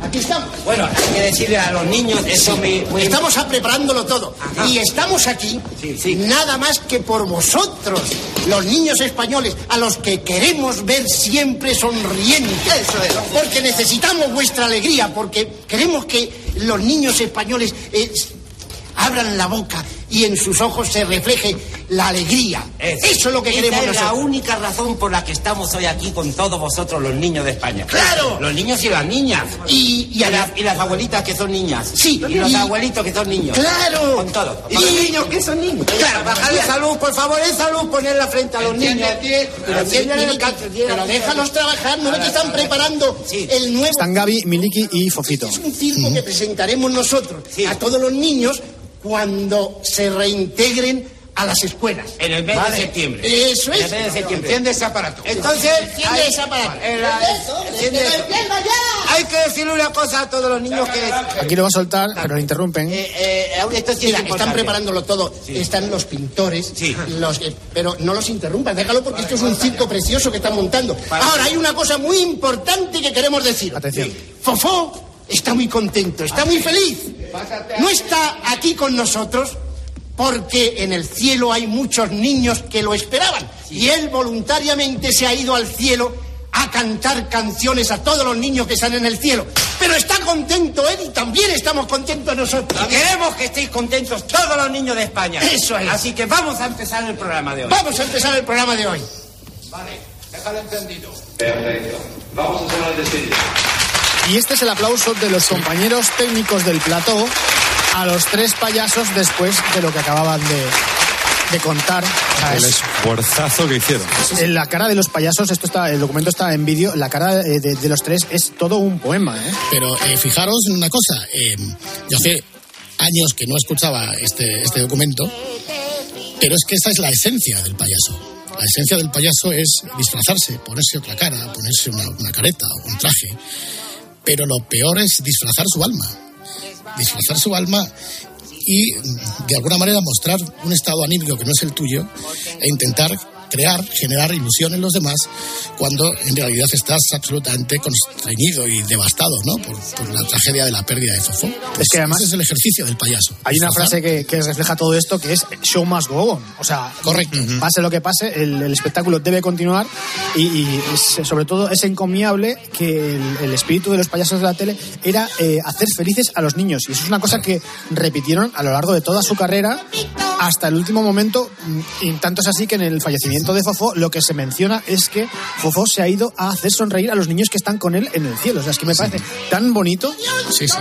Aquí estamos. Bueno, hay que decirle a los niños eso muy, muy- Estamos a preparándolo todo. Ajá. Y estamos aquí nada más que por vosotros, los niños españoles, a los que queremos ver siempre sonrientes. Eso es. Porque necesitamos vuestra alegría, porque queremos que los niños españoles eh, abran la boca y en sus ojos se refleje la alegría. Eso, es lo que Esa queremos es la nosotros. única razón por la que estamos hoy aquí con todos vosotros, los niños de España. ¡Claro! Los niños y las niñas. Y, y Y, la- las, y las abuelitas que son niñas. Sí, Y los y- abuelitos que son niños. ¡Claro! Con todos. Y- los niños que son niños. Claro, bajar bien. salud, por favor, en salud, poner la frente a los niños. Pero, pero déjalos trabajar, no ves que están preparando el nuevo Están Gaby, Miliki y Fofito. Es un circo que presentaremos nosotros a todos los niños cuando se reintegren a las escuelas. En el mes Vale. de septiembre. Eso En es. el mes de septiembre. Enciende ese aparato. Entonces, enciende hay- ese aparato. en eso. Hay que decirle una cosa a todos los niños que... Aquí lo va a soltar, pero lo interrumpen. Eh, esto sí es Mira, están preparándolo todo. Están los pintores, los, eh, pero no los interrumpas, déjalo porque esto es un circo precioso que están montando. Ahora, hay una cosa muy importante que queremos decir. Atención. Fofó está muy contento, está muy feliz. No está aquí con nosotros porque en el cielo hay muchos niños que lo esperaban y él voluntariamente se ha ido al cielo a cantar canciones a todos los niños que están en el cielo. Pero está contento él y también estamos contentos nosotros. Y queremos que estéis contentos todos los niños de España. Eso es. Así que vamos a empezar el programa de hoy. Vamos a empezar el programa de hoy. Vale, déjalo entendido. Perfecto. Vamos a de serie. Y este es el aplauso de los compañeros técnicos del plató a los tres payasos después de lo que acababan de, de contar. El es- esfuerzazo que hicieron. en la cara de los payasos, esto está, el documento está en vídeo, la cara de, de los tres es todo un poema, ¿eh? Pero eh, fijaros en una cosa. eh, yo hace años que no escuchaba este, este documento, pero es que esta es la esencia del payaso. La esencia del payaso es disfrazarse, ponerse otra cara, ponerse una, una careta o un traje. Pero lo peor es disfrazar su alma. Disfrazar su alma y de alguna manera mostrar un estado anímico que no es el tuyo e intentar crear, generar ilusión en los demás cuando en realidad estás absolutamente constreñido y devastado ¿no? por, por la tragedia de la pérdida de Fofó. Pues que además- ese es el ejercicio del payaso. Hay una frase que, que refleja todo esto que es show must go on. O sea, Correcto. pase lo que pase, el, el espectáculo debe continuar y, y es- sobre todo es encomiable que el, el espíritu de los payasos de la tele era eh, hacer felices a los niños. Y eso es una cosa que repitieron a lo largo de toda su carrera hasta el último momento. mm, Y tanto es así que en el fallecimiento de Fofó lo que se menciona es que Fofó se ha ido a hacer sonreír a los niños que están con él en el cielo. O sea, es que me parece tan bonito. Sí, sí.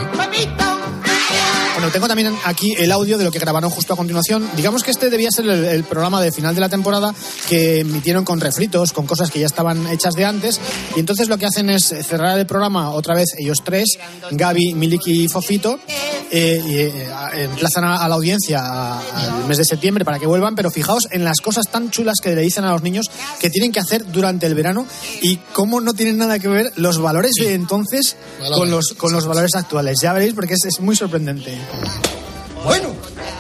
Bueno, tengo también aquí el audio de lo que grabaron justo a continuación. Digamos que este debía ser el, el programa de final de la temporada que emitieron con refritos, con cosas que ya estaban hechas de antes. Y entonces lo que hacen es cerrar el programa otra vez ellos tres, Gaby, Miliki y Fofito. eh, y, eh, a- emplazan a, a la audiencia al mes de septiembre para que vuelvan, pero fijaos en las cosas tan chulas que le dicen a los niños que tienen que hacer durante el verano y cómo no tienen nada que ver los valores de entonces con los, con los valores actuales. Ya veréis porque es, es muy sorprendente. Bueno,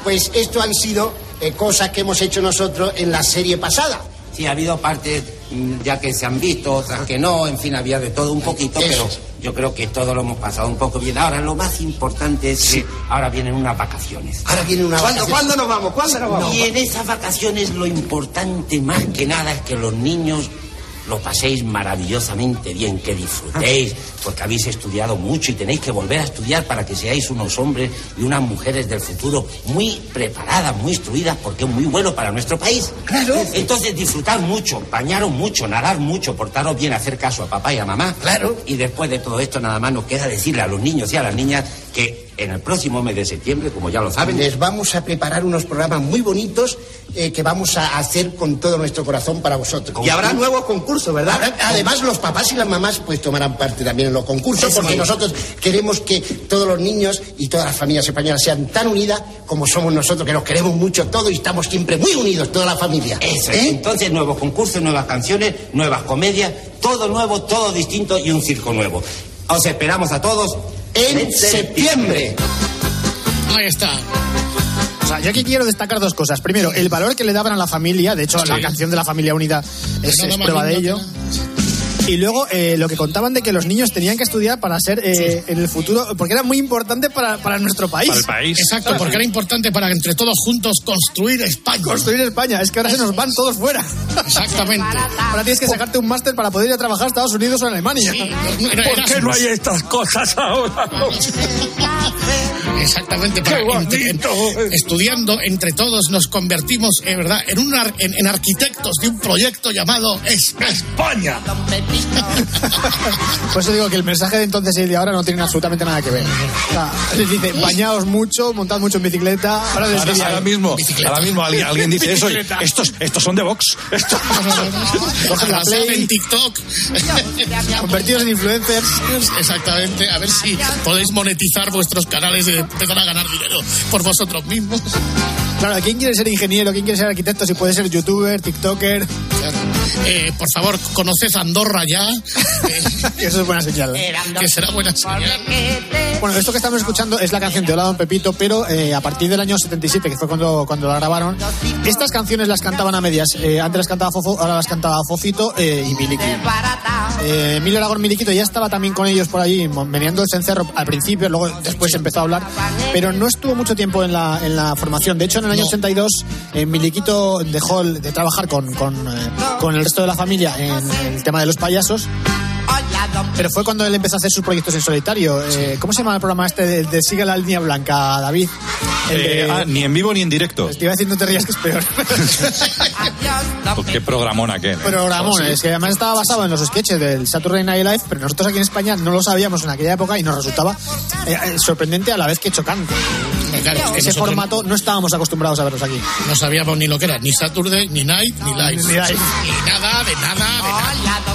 pues esto han sido eh, cosas que hemos hecho nosotros en la serie pasada. Sí, ha habido partes mm, ya que se han visto, otras que no, en fin, había de todo un poquito, Eso. pero yo creo que todo lo hemos pasado un poco bien. Ahora, lo más importante es que ahora vienen unas vacaciones. Ahora viene una ¿Cuándo, vacación. ¿Cuándo nos vamos? ¿Cuándo nos vamos? Y en esas vacaciones lo importante más que nada es que los niños lo paséis maravillosamente bien, que disfrutéis, porque habéis estudiado mucho y tenéis que volver a estudiar para que seáis unos hombres y unas mujeres del futuro muy preparadas, muy instruidas, porque es muy bueno para nuestro país. Claro. Entonces disfrutar mucho, bañaros mucho, nadar mucho, portaros bien, hacer caso a papá y a mamá. Claro. Y después de todo esto nada más nos queda decirle a los niños y a las niñas que en el próximo mes de septiembre, como ya lo saben, Les vamos a preparar unos programas muy bonitos eh, que vamos a hacer con todo nuestro corazón para vosotros. Y habrá nuevos concursos, ¿verdad? Habrá- además, los papás y las mamás pues tomarán parte también en los concursos porque nosotros queremos que todos los niños y todas las familias españolas sean tan unidas como somos nosotros, que nos queremos mucho todos y estamos siempre muy unidos, toda la familia. Eso es. ¿Eh? Entonces, nuevos concursos, nuevas canciones, nuevas comedias, todo nuevo, todo distinto y un circo nuevo. Os esperamos a todos En septiembre. Ahí está. O sea, yo aquí quiero destacar dos cosas. Primero, el valor que le daban a la familia. De hecho, Sí. la canción de la familia unida es, Nada es prueba de ello. Y luego eh, lo que contaban de que los niños tenían que estudiar para ser eh, en el futuro, porque era muy importante para, para nuestro país. Para el país. Exacto, porque era importante para entre todos juntos construir España. Construir España. Es que ahora se nos van todos fuera. Exactamente. Ahora tienes que sacarte un máster para poder ir a trabajar a Estados Unidos o en Alemania. Era ¿Por qué no hay estas cosas ahora? [laughs] Exactamente, para entre- estudiando entre todos nos convertimos en verdad en, un ar- en, en arquitectos de un proyecto llamado España. España. Por eso digo que el mensaje de entonces y el de ahora no tienen absolutamente nada que ver. O sea, les dice, bañaos mucho, montad mucho en bicicleta. Ahora les Ahora, diría, ahora mismo, Bicicleta. ahora mismo alguien, alguien dice eso. y. Estos, estos son de Vox. Estos- Cogen la Arrasad Play. en TikTok. convertidos en influencers. Exactamente, a ver si podéis monetizar vuestros canales y empezar a ganar dinero por vosotros mismos. Claro, ¿quién quiere ser ingeniero? ¿Quién quiere ser arquitecto? Si puede ser youtuber, tiktoker. Eh, por favor, conoced Andorra ya, [laughs] eh, Eso es buena señal. que será buena señal. Bueno, esto que estamos escuchando es la canción de Hola Don Pepito, pero eh, a partir del año 77, que fue cuando, cuando la grabaron, estas canciones las cantaban a medias. Eh, antes las cantaba Fofo, ahora las cantaba Fofito eh, y Miliki. Eh, Emilio Aragón Miliquito ya estaba también con ellos por allí, meneando el cencerro al principio, luego después empezó a hablar, pero no estuvo mucho tiempo en la, en la formación. De hecho, en el año 82, eh, Miliquito dejó el- de trabajar con, con, eh, con el resto de la familia en el tema de los payasos Pero fue cuando él empezó a hacer sus proyectos en solitario. Eh, ¿Cómo se llama el programa este de, de Sigue la línea blanca, David? El de- Eh, ah, ni en vivo ni en directo. Te iba a decir, no te rías que es peor. [laughs] Pues qué programón aquel. ¿eh? Programón, Sí. es que además estaba basado en los sketches del Saturday Night Live, pero nosotros aquí en España no lo sabíamos en aquella época y nos resultaba eh, eh, sorprendente a la vez que chocante. Claro, es que Ese nosotros formato no estábamos acostumbrados a verlos aquí. No sabíamos ni lo que era, ni Saturday, ni Night, ni Live. ni. Ni nada, de nada, de nada.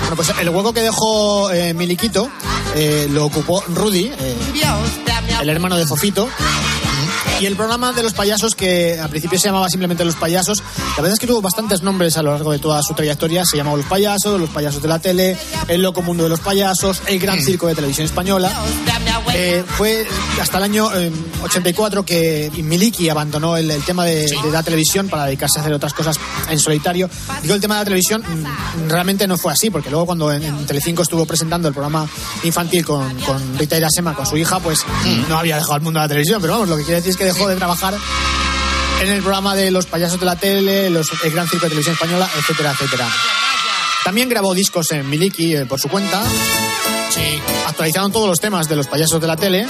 Bueno, pues el hueco que dejó eh, Miliquito eh, lo ocupó Rudy, eh, el hermano de Fofito. Y el programa de los payasos, que al principio se llamaba simplemente Los Payasos, la verdad es que tuvo bastantes nombres a lo largo de toda su trayectoria. Se llamó Los Payasos, Los Payasos de la Tele, El Loco Mundo de los Payasos, El Gran Circo de Televisión Española. Eh, fue hasta el año eh, 84 que Miliki abandonó el, el tema de, de la televisión para dedicarse a hacer otras cosas en solitario. Digo, el tema de la televisión mm, realmente no fue así, porque luego cuando en, en Telecinco estuvo presentando el programa infantil con, con Rita Irasema, con su hija, pues no había dejado el mundo de la televisión, pero vamos, lo que quiere decir es que dejó de trabajar en el programa de los payasos de la tele, los, el Gran Circo de Televisión Española, etcétera, etcétera. También grabó discos en Miliki eh, por su cuenta. Actualizaron todos los temas de los payasos de la tele.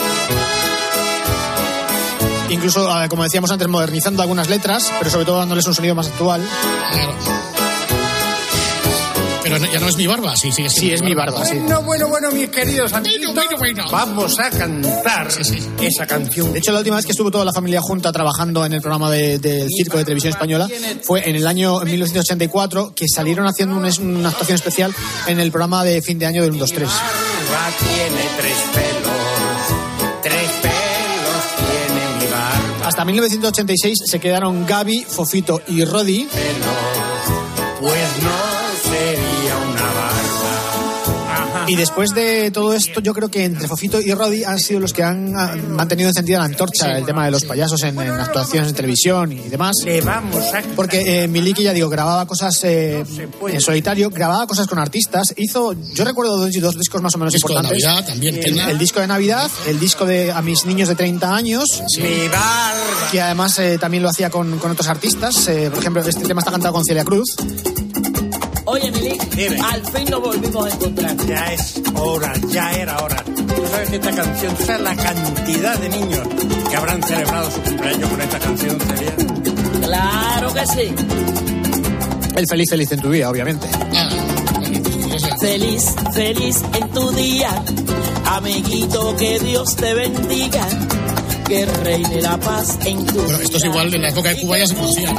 Incluso, eh, como decíamos antes, modernizando algunas letras, pero sobre todo dándoles un sonido más actual. Pero no- ya no es mi barba, sí, sí. Sí, es mi barba, sí. Bueno, bueno, bueno, mis queridos amiguitos, vamos a cantar esa canción. De hecho, la última vez que estuvo toda la familia junta trabajando en el programa de- del Circo de Televisión Española fue en el año 1984, que salieron haciendo un una actuación especial en el programa de fin de año del 1, 2, 3. barba tiene tres pelos, tres pelos tiene mi barba. Hasta 1986 se quedaron Gaby, Fofito y Rodi. Pues no Y después de todo esto, yo creo que entre Fofito y Rodi han sido los que han ah, mantenido encendida la antorcha el tema de los payasos en, en actuaciones en televisión y demás. Le vamos a Porque eh, Miliki, ya digo, grababa cosas eh, en solitario, grababa cosas con artistas. Hizo, yo recuerdo dos, dos discos más o menos Disco de importantes. Navidad también el, tiene. el disco de Navidad, el disco de A mis niños de 30 años. Mi barba. Que además eh, también lo hacía con, con otros artistas. Eh, por ejemplo, este tema está cantado con Celia Cruz. Oye, Milik, al fin nos volvimos a encontrar. Ya es hora, ya era hora. Tú sabes que esta canción, tú sabes la cantidad de niños que habrán celebrado su cumpleaños con esta canción, Celia. Claro que sí. El feliz, feliz en tu día, obviamente. Feliz, feliz en tu día. Amiguito, que Dios te bendiga. Que reine la paz en tu Bueno, esto es igual, en la época de Cuba ya se conocía.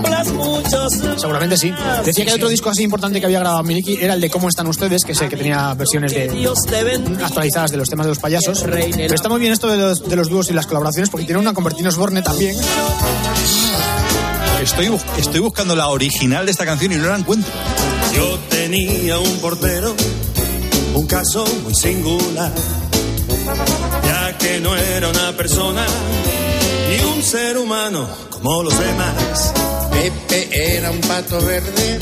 Seguramente sí. Decía que el otro disco así importante que había grabado Miliki era el de Cómo están ustedes, que sé que tenía versiones de actualizadas de los temas de los payasos. Pero está muy bien esto de los, de los dúos y las colaboraciones porque tiene una con Osborne también. Estoy, bu- estoy buscando la original de esta canción y no la encuentro. Yo tenía un portero, un caso muy singular, que no era una persona ni un ser humano como los demás. Pepe era un pato verde,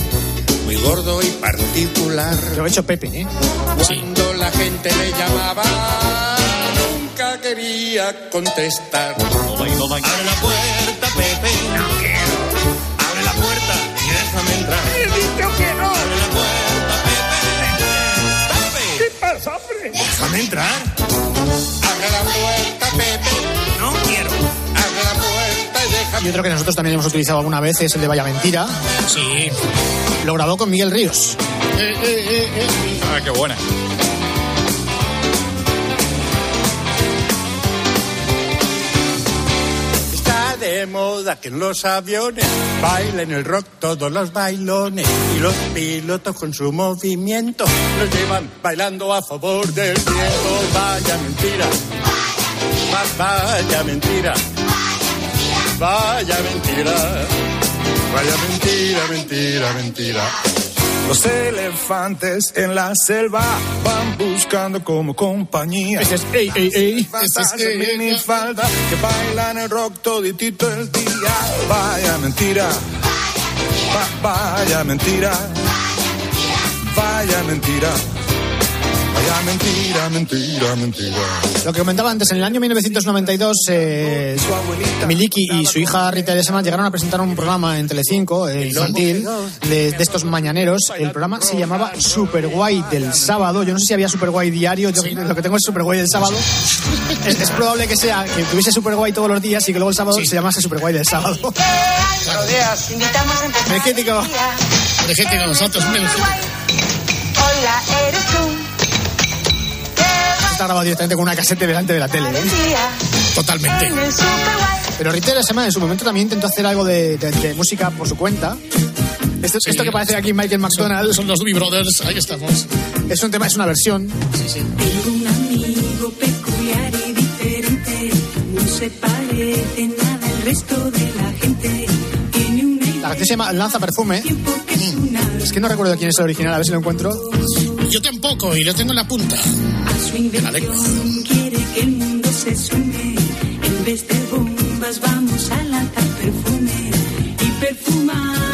muy gordo y particular. Lo ha hecho Pepe, ¿eh? Cuando la gente le llamaba, nunca quería contestar. Abre la puerta, Pepe. No quiero. Abre la puerta y déjame entrar. He dicho que no. Abre la puerta, Pepe. Pepe. ¿Qué pasa, hombre? Déjame entrar. Y otro que nosotros también hemos utilizado alguna vez es el de Vaya Mentira. Sí. Lo grabó con Miguel Ríos. Ah, qué buena. Está de moda que en los aviones bailen el rock todos los bailones y los pilotos con su movimiento los llevan bailando a favor del viento. Vaya mentira. Va- Vaya mentira. Vaya mentira. Vaya mentira, mentira, mentira. Los elefantes en la selva van buscando como compañía. Este es ey, ey, ey. Este es, ey, ey. falda que bailan el rock toditito el día. Vaya mentira. Va- vaya mentira. Vaya mentira. Mentira, mentira, mentira, mentira. Lo que comentaba antes, en el año 1992, eh, Miliki y su hija Rita Ledesma llegaron a presentar un programa en Telecinco, eh, infantil, de, de estos mañaneros. El programa se llamaba Super Guay del sábado. Yo no sé si había Super Guay diario, yo lo que tengo es Super Guay del sábado. Es, es probable que sea que tuviese Super Guay todos los días y que luego el sábado se llamase Super Guay del sábado. [laughs] Buenos días. Invitamos a empezar Energético. Energético, nosotros. Hola, tú. Está grabado directamente con una casete delante de la tele. ¿eh? Totalmente. Pero Rita Ledesma en su momento también intentó hacer algo de, de- de música por su cuenta. Esto, esto que parece aquí Michael McDonald. Son los Doobie Brothers, ahí estamos. Es un tema, es una versión. Tengo un amigo peculiar y diferente, no se parece nada al resto de la gente. Tiene una La canción se llama Lanza Perfume. Es que no recuerdo quién es el original, a ver si lo encuentro. Yo tampoco, y lo tengo en la punta. Su invención quiere que el mundo se sume. En vez de bombas vamos a lanzar perfume y perfumar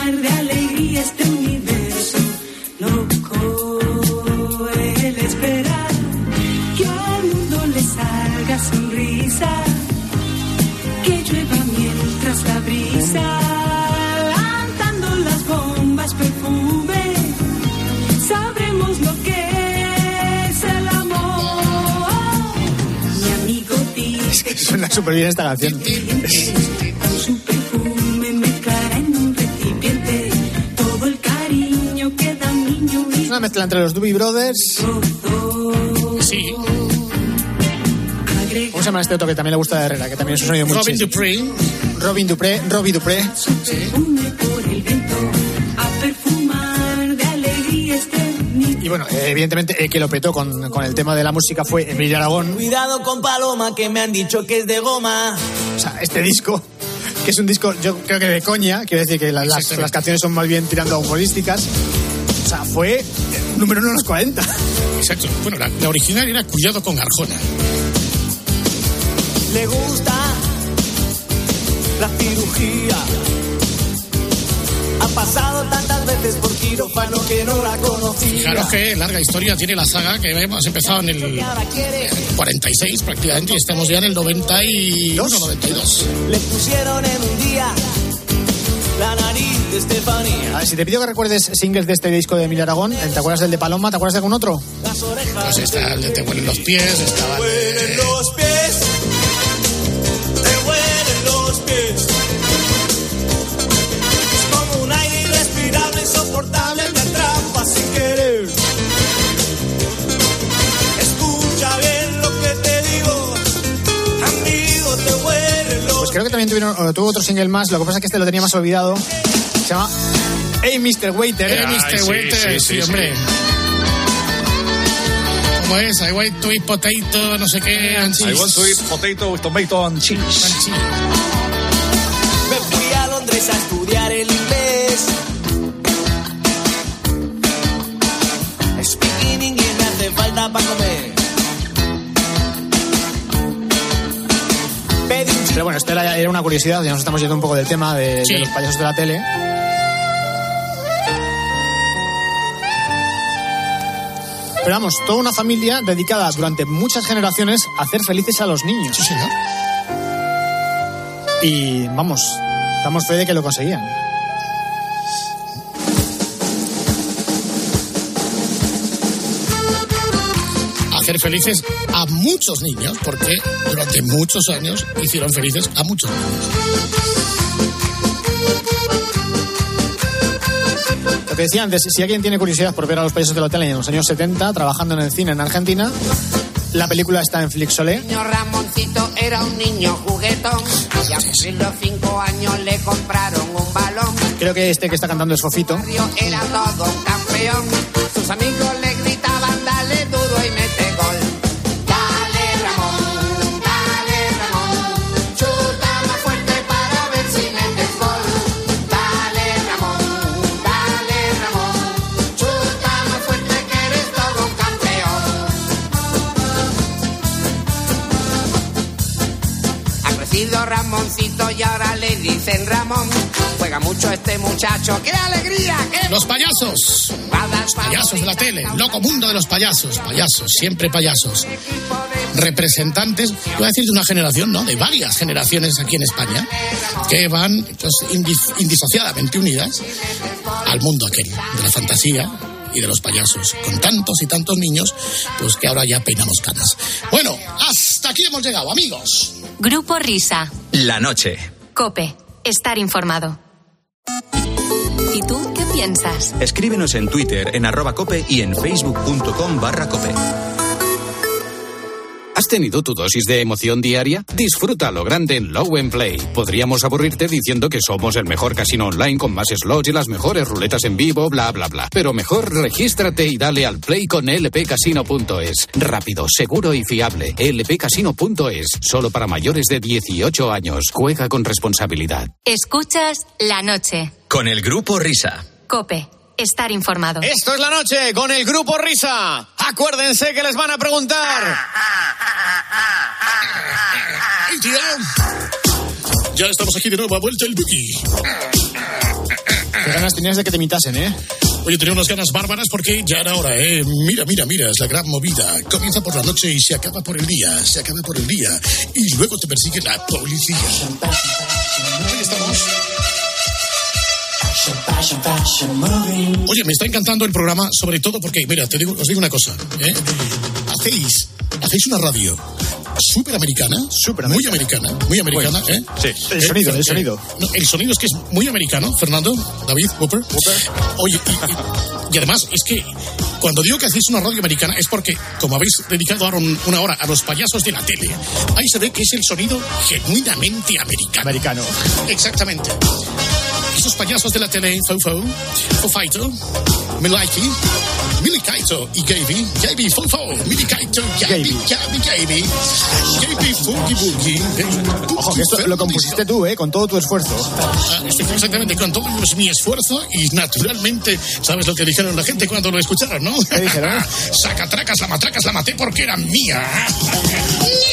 Suena súper bien esta canción. Es una mezcla entre los Doobie Brothers. Sí. ¿Cómo se llama este otro que también le gusta de Herrera? Que también es un sonido muy Robin Dupree. Robin Dupré. Robbie Dupré. Y bueno, eh, evidentemente el que lo petó con, con el tema de la música fue Emilio Aragón. Cuidado con Paloma, que me han dicho que es de goma. O sea, este disco, que es un disco, yo creo que de coña, quiero decir que la- las, las canciones son más bien tirando a humorísticas. O sea, fue eh, número uno en los 40. Exacto. Bueno, la, la original era Cuidado con Arjona. Le gusta la cirugía. Pasado tantas veces por quirófano que no la conocía. Fijaros que larga historia tiene la saga que hemos empezado en el 46 prácticamente y estamos ya en el 91, 92. Le pusieron en un día la nariz de Estefanía. A ver, si te pido que recuerdes singles de este disco de Emilio Aragón, ¿te acuerdas del de Paloma? ¿Te acuerdas de algún otro? Las orejas. Pues está el de Te huelen los pies, estaba el de- los pies. Atrapa sin querer. Escucha bien lo que te digo, amigo, te huelen los Pues creo que también tuvieron, eh, tuvo otro single más, lo que pasa es que este lo tenía más olvidado. Se llama Hey Mr. Waiter. Eh, Mr. Waiter, sí, hombre. ¿Cómo es? I want to eat potato, no sé qué, and I cheese. want to eat potato with tomato and cheese. Pero bueno, esto era, era una curiosidad, ya nos estamos yendo un poco del tema de, los payasos de la tele. Pero vamos, toda una familia dedicada durante muchas generaciones a hacer felices a los niños. Sí, señor. Y vamos, damos fe de que lo conseguían. Hacer felices a muchos niños, porque durante muchos años hicieron felices a muchos niños. Lo que decía antes, si alguien tiene curiosidad por ver a los payasos de la tele en los años 70, trabajando en el cine en Argentina, la película está en Flixolé. niño Ramoncito era un niño juguetón y a cumplir los cinco años le compraron un balón. Creo que este que está cantando es Fofito. Barrio Era todo un campeón. Sus amigos Ramoncito y ahora le dicen Ramón. Juega mucho este muchacho, ¡qué alegría! ¡Qué Los payasos. Los payasos de la tele. Loco mundo de los payasos. Payasos, siempre payasos. Representantes, voy a decir de una generación, ¿no? De varias generaciones aquí en España, que van pues, indis- indisociadamente unidas al mundo aquel de la fantasía y de los payasos. Con tantos y tantos niños, pues que ahora ya peinamos canas. Bueno, hasta aquí hemos llegado, amigos. Grupo Risa. La noche. Cope. Estar informado. ¿Y tú qué piensas? Escríbenos en Twitter en arroba cope y en facebook.com barra cope. ¿Has tenido tu dosis de emoción diaria? Disfruta lo grande en Low and Play. Podríamos aburrirte diciendo que somos el mejor casino online con más slots y las mejores ruletas en vivo, bla, bla, bla. Pero mejor regístrate y dale al play con lpcasino.es. Rápido, seguro y fiable. lpcasino.es. Solo para mayores de 18 años. Juega con responsabilidad. Escuchas la noche. Con el grupo Risa. Cope. Estar informado. Esto es la noche con el grupo Risa. Acuérdense que les van a preguntar. ¡Hey, [laughs] tío! Ya estamos aquí de nuevo, ha vuelto el boogie. Qué ganas tenías de que te imitasen, ¿eh? Oye, tenía unas ganas bárbaras porque ya era hora, ¿eh? Mira, mira, mira, es la gran movida. Comienza por la noche y se acaba por el día, se acaba por el día. Y luego te persigue la policía. Ahí estamos. Oye, me está encantando el programa, sobre todo porque, mira, te digo, os digo una cosa, ¿eh? Hacéis, hacéis una radio súper americana, muy americana, muy americana, ¿eh? Sí. El sonido, el sonido. no, el sonido es que es muy americano, Fernando, David, Whopper. Oye, y, y- y además es que cuando digo que hacéis una radio americana es porque, como habéis dedicado ahora un- una hora a los payasos de la tele, ahí se ve que es el sonido genuinamente americano. Americano. Exactamente. Esos payasos de la tele, Fofo, Fofaito, Miliki, Milikaito y Gaby, Gaby, Fofo, Milikaito, Gaby, Gaby, Gaby, Gaby, Boogie Boogie. Ojo, que esto lo compusiste tú, ¿eh? Con todo tu esfuerzo. Ah, exactamente con todo mi esfuerzo y naturalmente, ¿sabes lo que dijeron la gente cuando lo escucharon, no? ¿Qué dijeron? [laughs] Sacatracas, la matracas, la maté porque era mía. [laughs]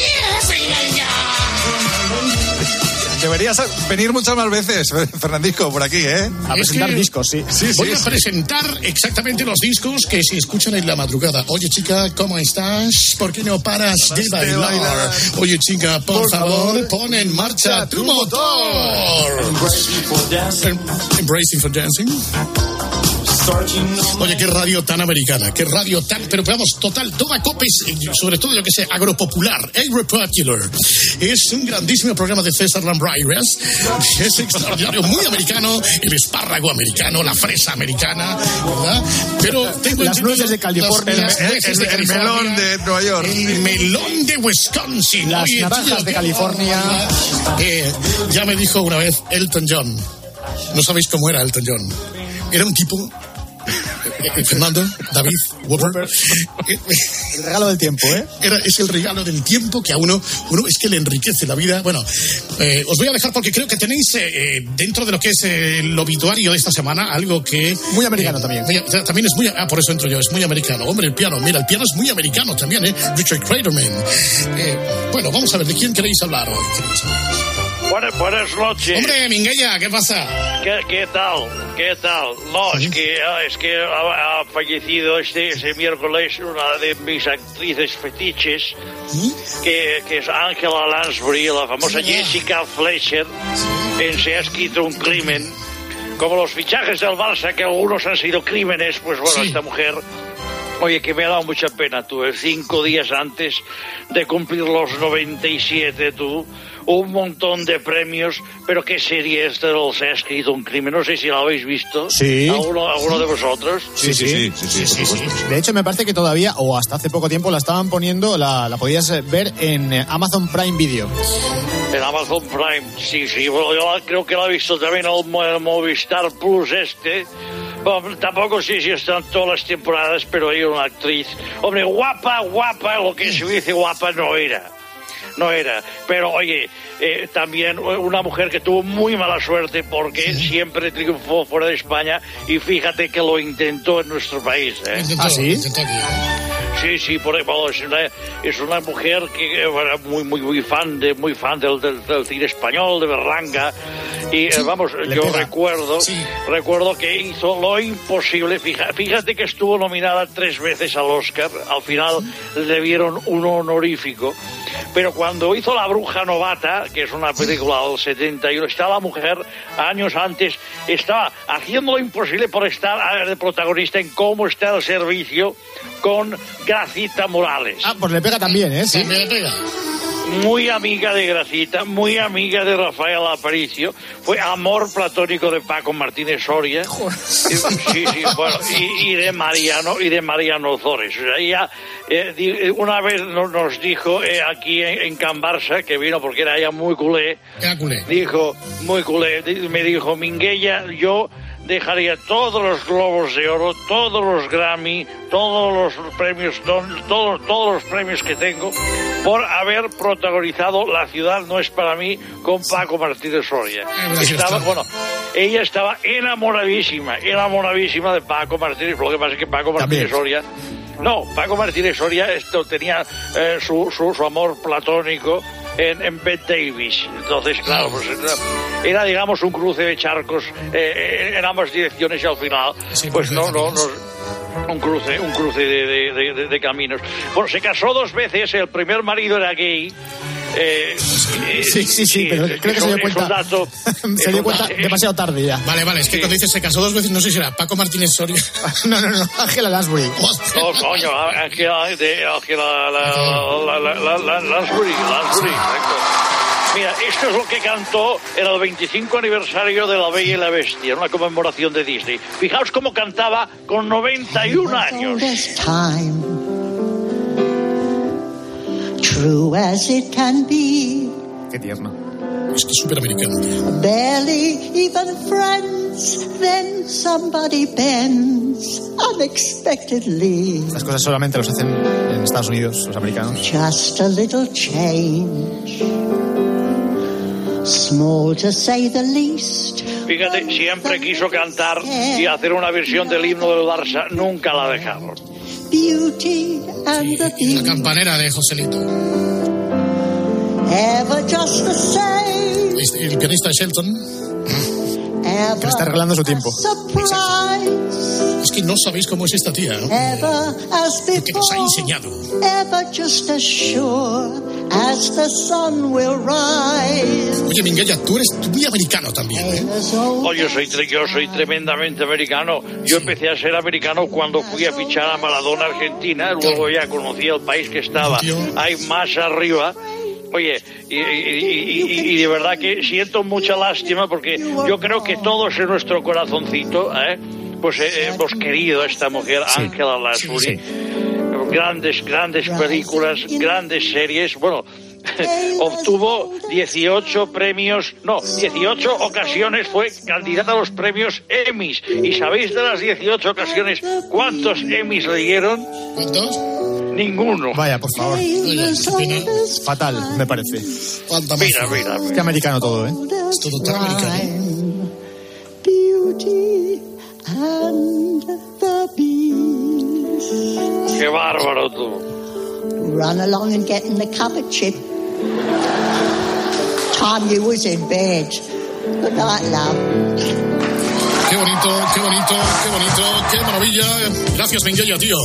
Deberías venir muchas más veces, [laughs] Fernandisco, por aquí, ¿eh? A Es presentar que discos, sí. Sí, Voy sí, a sí. presentar exactamente los discos que se escuchan en la madrugada. Oye, chica, ¿cómo estás? ¿Por qué no paras de bailar? bailar. Oye, chica, por, favor, pon en marcha tu motor. Em- Embracing for dancing. Oye, qué radio tan americana, qué radio tan, pero vamos, total, toda copa es, eh, sobre todo yo que sé, agropopular, agropopular. Es un grandísimo programa de César Lambrayres. Es extraordinario, muy americano, el espárrago americano, la fresa americana, ¿verdad? Pero tengo Las nueces de California. las El, nueces de el California, melón de Nueva York. el melón de Wisconsin. Las Oye, naranjas tío, de California. eh, ya me dijo una vez Elton John. No sabéis cómo era Elton John. Era un tipo. Fernando, David, Whopper. El regalo del tiempo, ¿eh? Era, es el regalo del tiempo que a uno, uno es que le enriquece la vida. Bueno, eh, os voy a dejar porque creo que tenéis eh, eh, dentro de lo que es eh, el obituario de esta semana algo que. Muy americano también. muy- también es muy. Ah, por eso entro yo, es muy americano. Hombre, el piano, mira, el piano es muy americano también, ¿eh? Richard Craterman. Bueno, vamos a ver, ¿de quién queréis hablar hoy? ¿Queréis hablar? Buenas, buenas noches. Hombre, Minguella, ¿qué pasa? ¿Qué, qué tal? ¿Qué tal? No, es que, ah, es que ha, ha fallecido este, este miércoles una de mis actrices fetiches, que, que es Angela Lansbury, la famosa Sí. Jessica Fletcher, en Se ha escrito un crimen. Como los fichajes del Barça, que algunos han sido crímenes, pues bueno, Sí. esta mujer Oye, que me ha dado mucha pena, tú, eh, cinco días antes de cumplir los 97, tú, un montón de premios, pero qué serie esta del Se ha escrito un crimen, no sé si la habéis visto. Sí. ¿Alguno, alguno de vosotros? Sí, sí, sí, sí, sí, supuesto. De hecho, me parece que todavía, o hasta hace poco tiempo, la estaban poniendo, la, la podías ver en eh, Amazon Prime Video. En Amazon Prime, sí, sí, bueno, yo la- creo que la he visto también en el Movistar Plus este. Bueno, tampoco sé si están todas las temporadas, pero hay una actriz. Hombre, guapa, guapa, lo que se dice guapa no era. No era. Pero oye, eh, también una mujer que tuvo muy mala suerte porque siempre triunfó fuera de España y fíjate que lo intentó en nuestro país. ¿eh? Intentó, ¿Ah, sí? intentó. Sí, sí, por ejemplo, es una, es una mujer que era muy, muy, muy fan de, muy fan del, del, del cine español, de Berlanga. Y eh, vamos, le yo pega. recuerdo, recuerdo que hizo lo imposible. Fija- fíjate que estuvo nominada tres veces al Oscar. Al final le dieron un honorífico. Pero cuando hizo La Bruja Novata, que es una película del 71, estaba la mujer años antes, estaba haciendo lo imposible por estar eh, de protagonista en cómo está el servicio con Gracita Morales. Ah, pues le pega también, ¿eh? Sí. le pega. Muy amiga de Gracita, muy amiga de Rafael Aparicio, fue amor platónico de Paco Martínez Soria. Sí, sí, bueno, y, y de Mariano y de Mariano Zores. O sea, ella eh, eh, una vez no- nos dijo eh, aquí en, en Can Barça, que vino porque era ella muy culé, Era culé. dijo, muy culé, me dijo, Minguella, yo dejaría todos los globos de oro, todos los Grammy, todos los premios, todos, todos los premios que tengo por haber protagonizado La ciudad no es para mí con Paco Martínez Soria. gracias, Estaba, bueno, ella estaba enamoradísima, enamoradísima de Paco Martínez, lo que pasa es que Paco Martínez Soria no, Paco Martínez Soria esto tenía eh, su, su, su amor platónico en, en Bette Davis. Entonces, claro, pues era, era, digamos un cruce de charcos eh, en ambas direcciones y al final, pues no, no, no, un cruce, un cruce de, de- de- de- de caminos. Bueno, se casó dos veces, el primer marido era gay. Eh, eh, Sí, sí, sí, pero creo que se dio cuenta. dato- [laughs] Se dio cuenta es- demasiado tarde ya. Vale, vale, es que cuando dices se casó dos veces, no sé si era Paco Martínez Soria. [laughs] No, no, no, Ángela Lansbury. No, coño, Ángela, Ángela, la, la, la, la, la, la- Lansbury, Lansbury, exacto. Mira, esto es lo que cantó en el 25 aniversario de La Bella y la Bestia, una conmemoración de Disney. Fijaos cómo cantaba con 91 años. True as it can be, Qué tierno. Es que es súper americano. barely even friends, then somebody bends unexpectedly. Las cosas solamente los hacen en Estados Unidos, los americanos. Just a little change. Small to say the least. Fíjate, siempre quiso cantar y hacer una versión del himno del Barça, nunca la dejaron. Beauty and the La campanera de Joselito. Ever just the same. El pianista de Shelton. Que está regalando su tiempo. surprise. Es que no sabéis cómo es esta tía, ¿no? Ever as Lo que nos ha enseñado. As the sun will rise. Oye, Minguella, tú eres muy americano también, ¿eh? Oh, yo soy, yo soy tremendamente americano. Yo empecé a ser americano cuando fui a fichar a Maradona Argentina, luego ya conocí el país que estaba ahí más arriba. Oye, y, y- y- y- y de verdad que siento mucha lástima porque yo creo que todos en nuestro corazoncito, ¿eh? pues eh, hemos querido a esta mujer, Ángela Lansbury. Grandes, grandes películas, grandes series. Bueno, [laughs] obtuvo 18 premios, no, 18 ocasiones fue candidata a los premios Emmys. ¿Y sabéis de las 18 ocasiones cuántos Emmys le dieron? ¿Cuántos? Ninguno. Vaya, por favor. Fatal, me parece. Mira, mira, Qué americano todo, ¿eh? Es todo tan americano. Qué bárbaro tú. Run along and get in the cupboard, Chip. Time you was in bed. Good night, love. Qué bonito, qué bonito, qué bonito, qué maravilla. Gracias, Minguella, tío.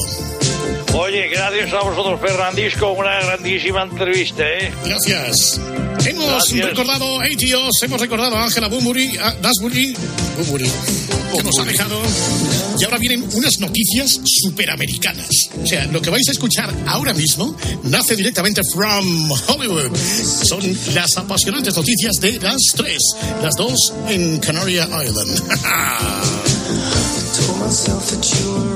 Oye, gracias a vosotros, Fernandisco, una grandísima entrevista, ¿eh? Gracias. Hemos Gracias. recordado a ATOs, hemos recordado a Ángela Bunbury, a Dasbury, que nos ha dejado. Y ahora vienen unas noticias superamericanas. O sea, lo que vais a escuchar ahora mismo nace directamente from Hollywood. Son las apasionantes noticias de las tres, las dos en Canaria Island. [laughs]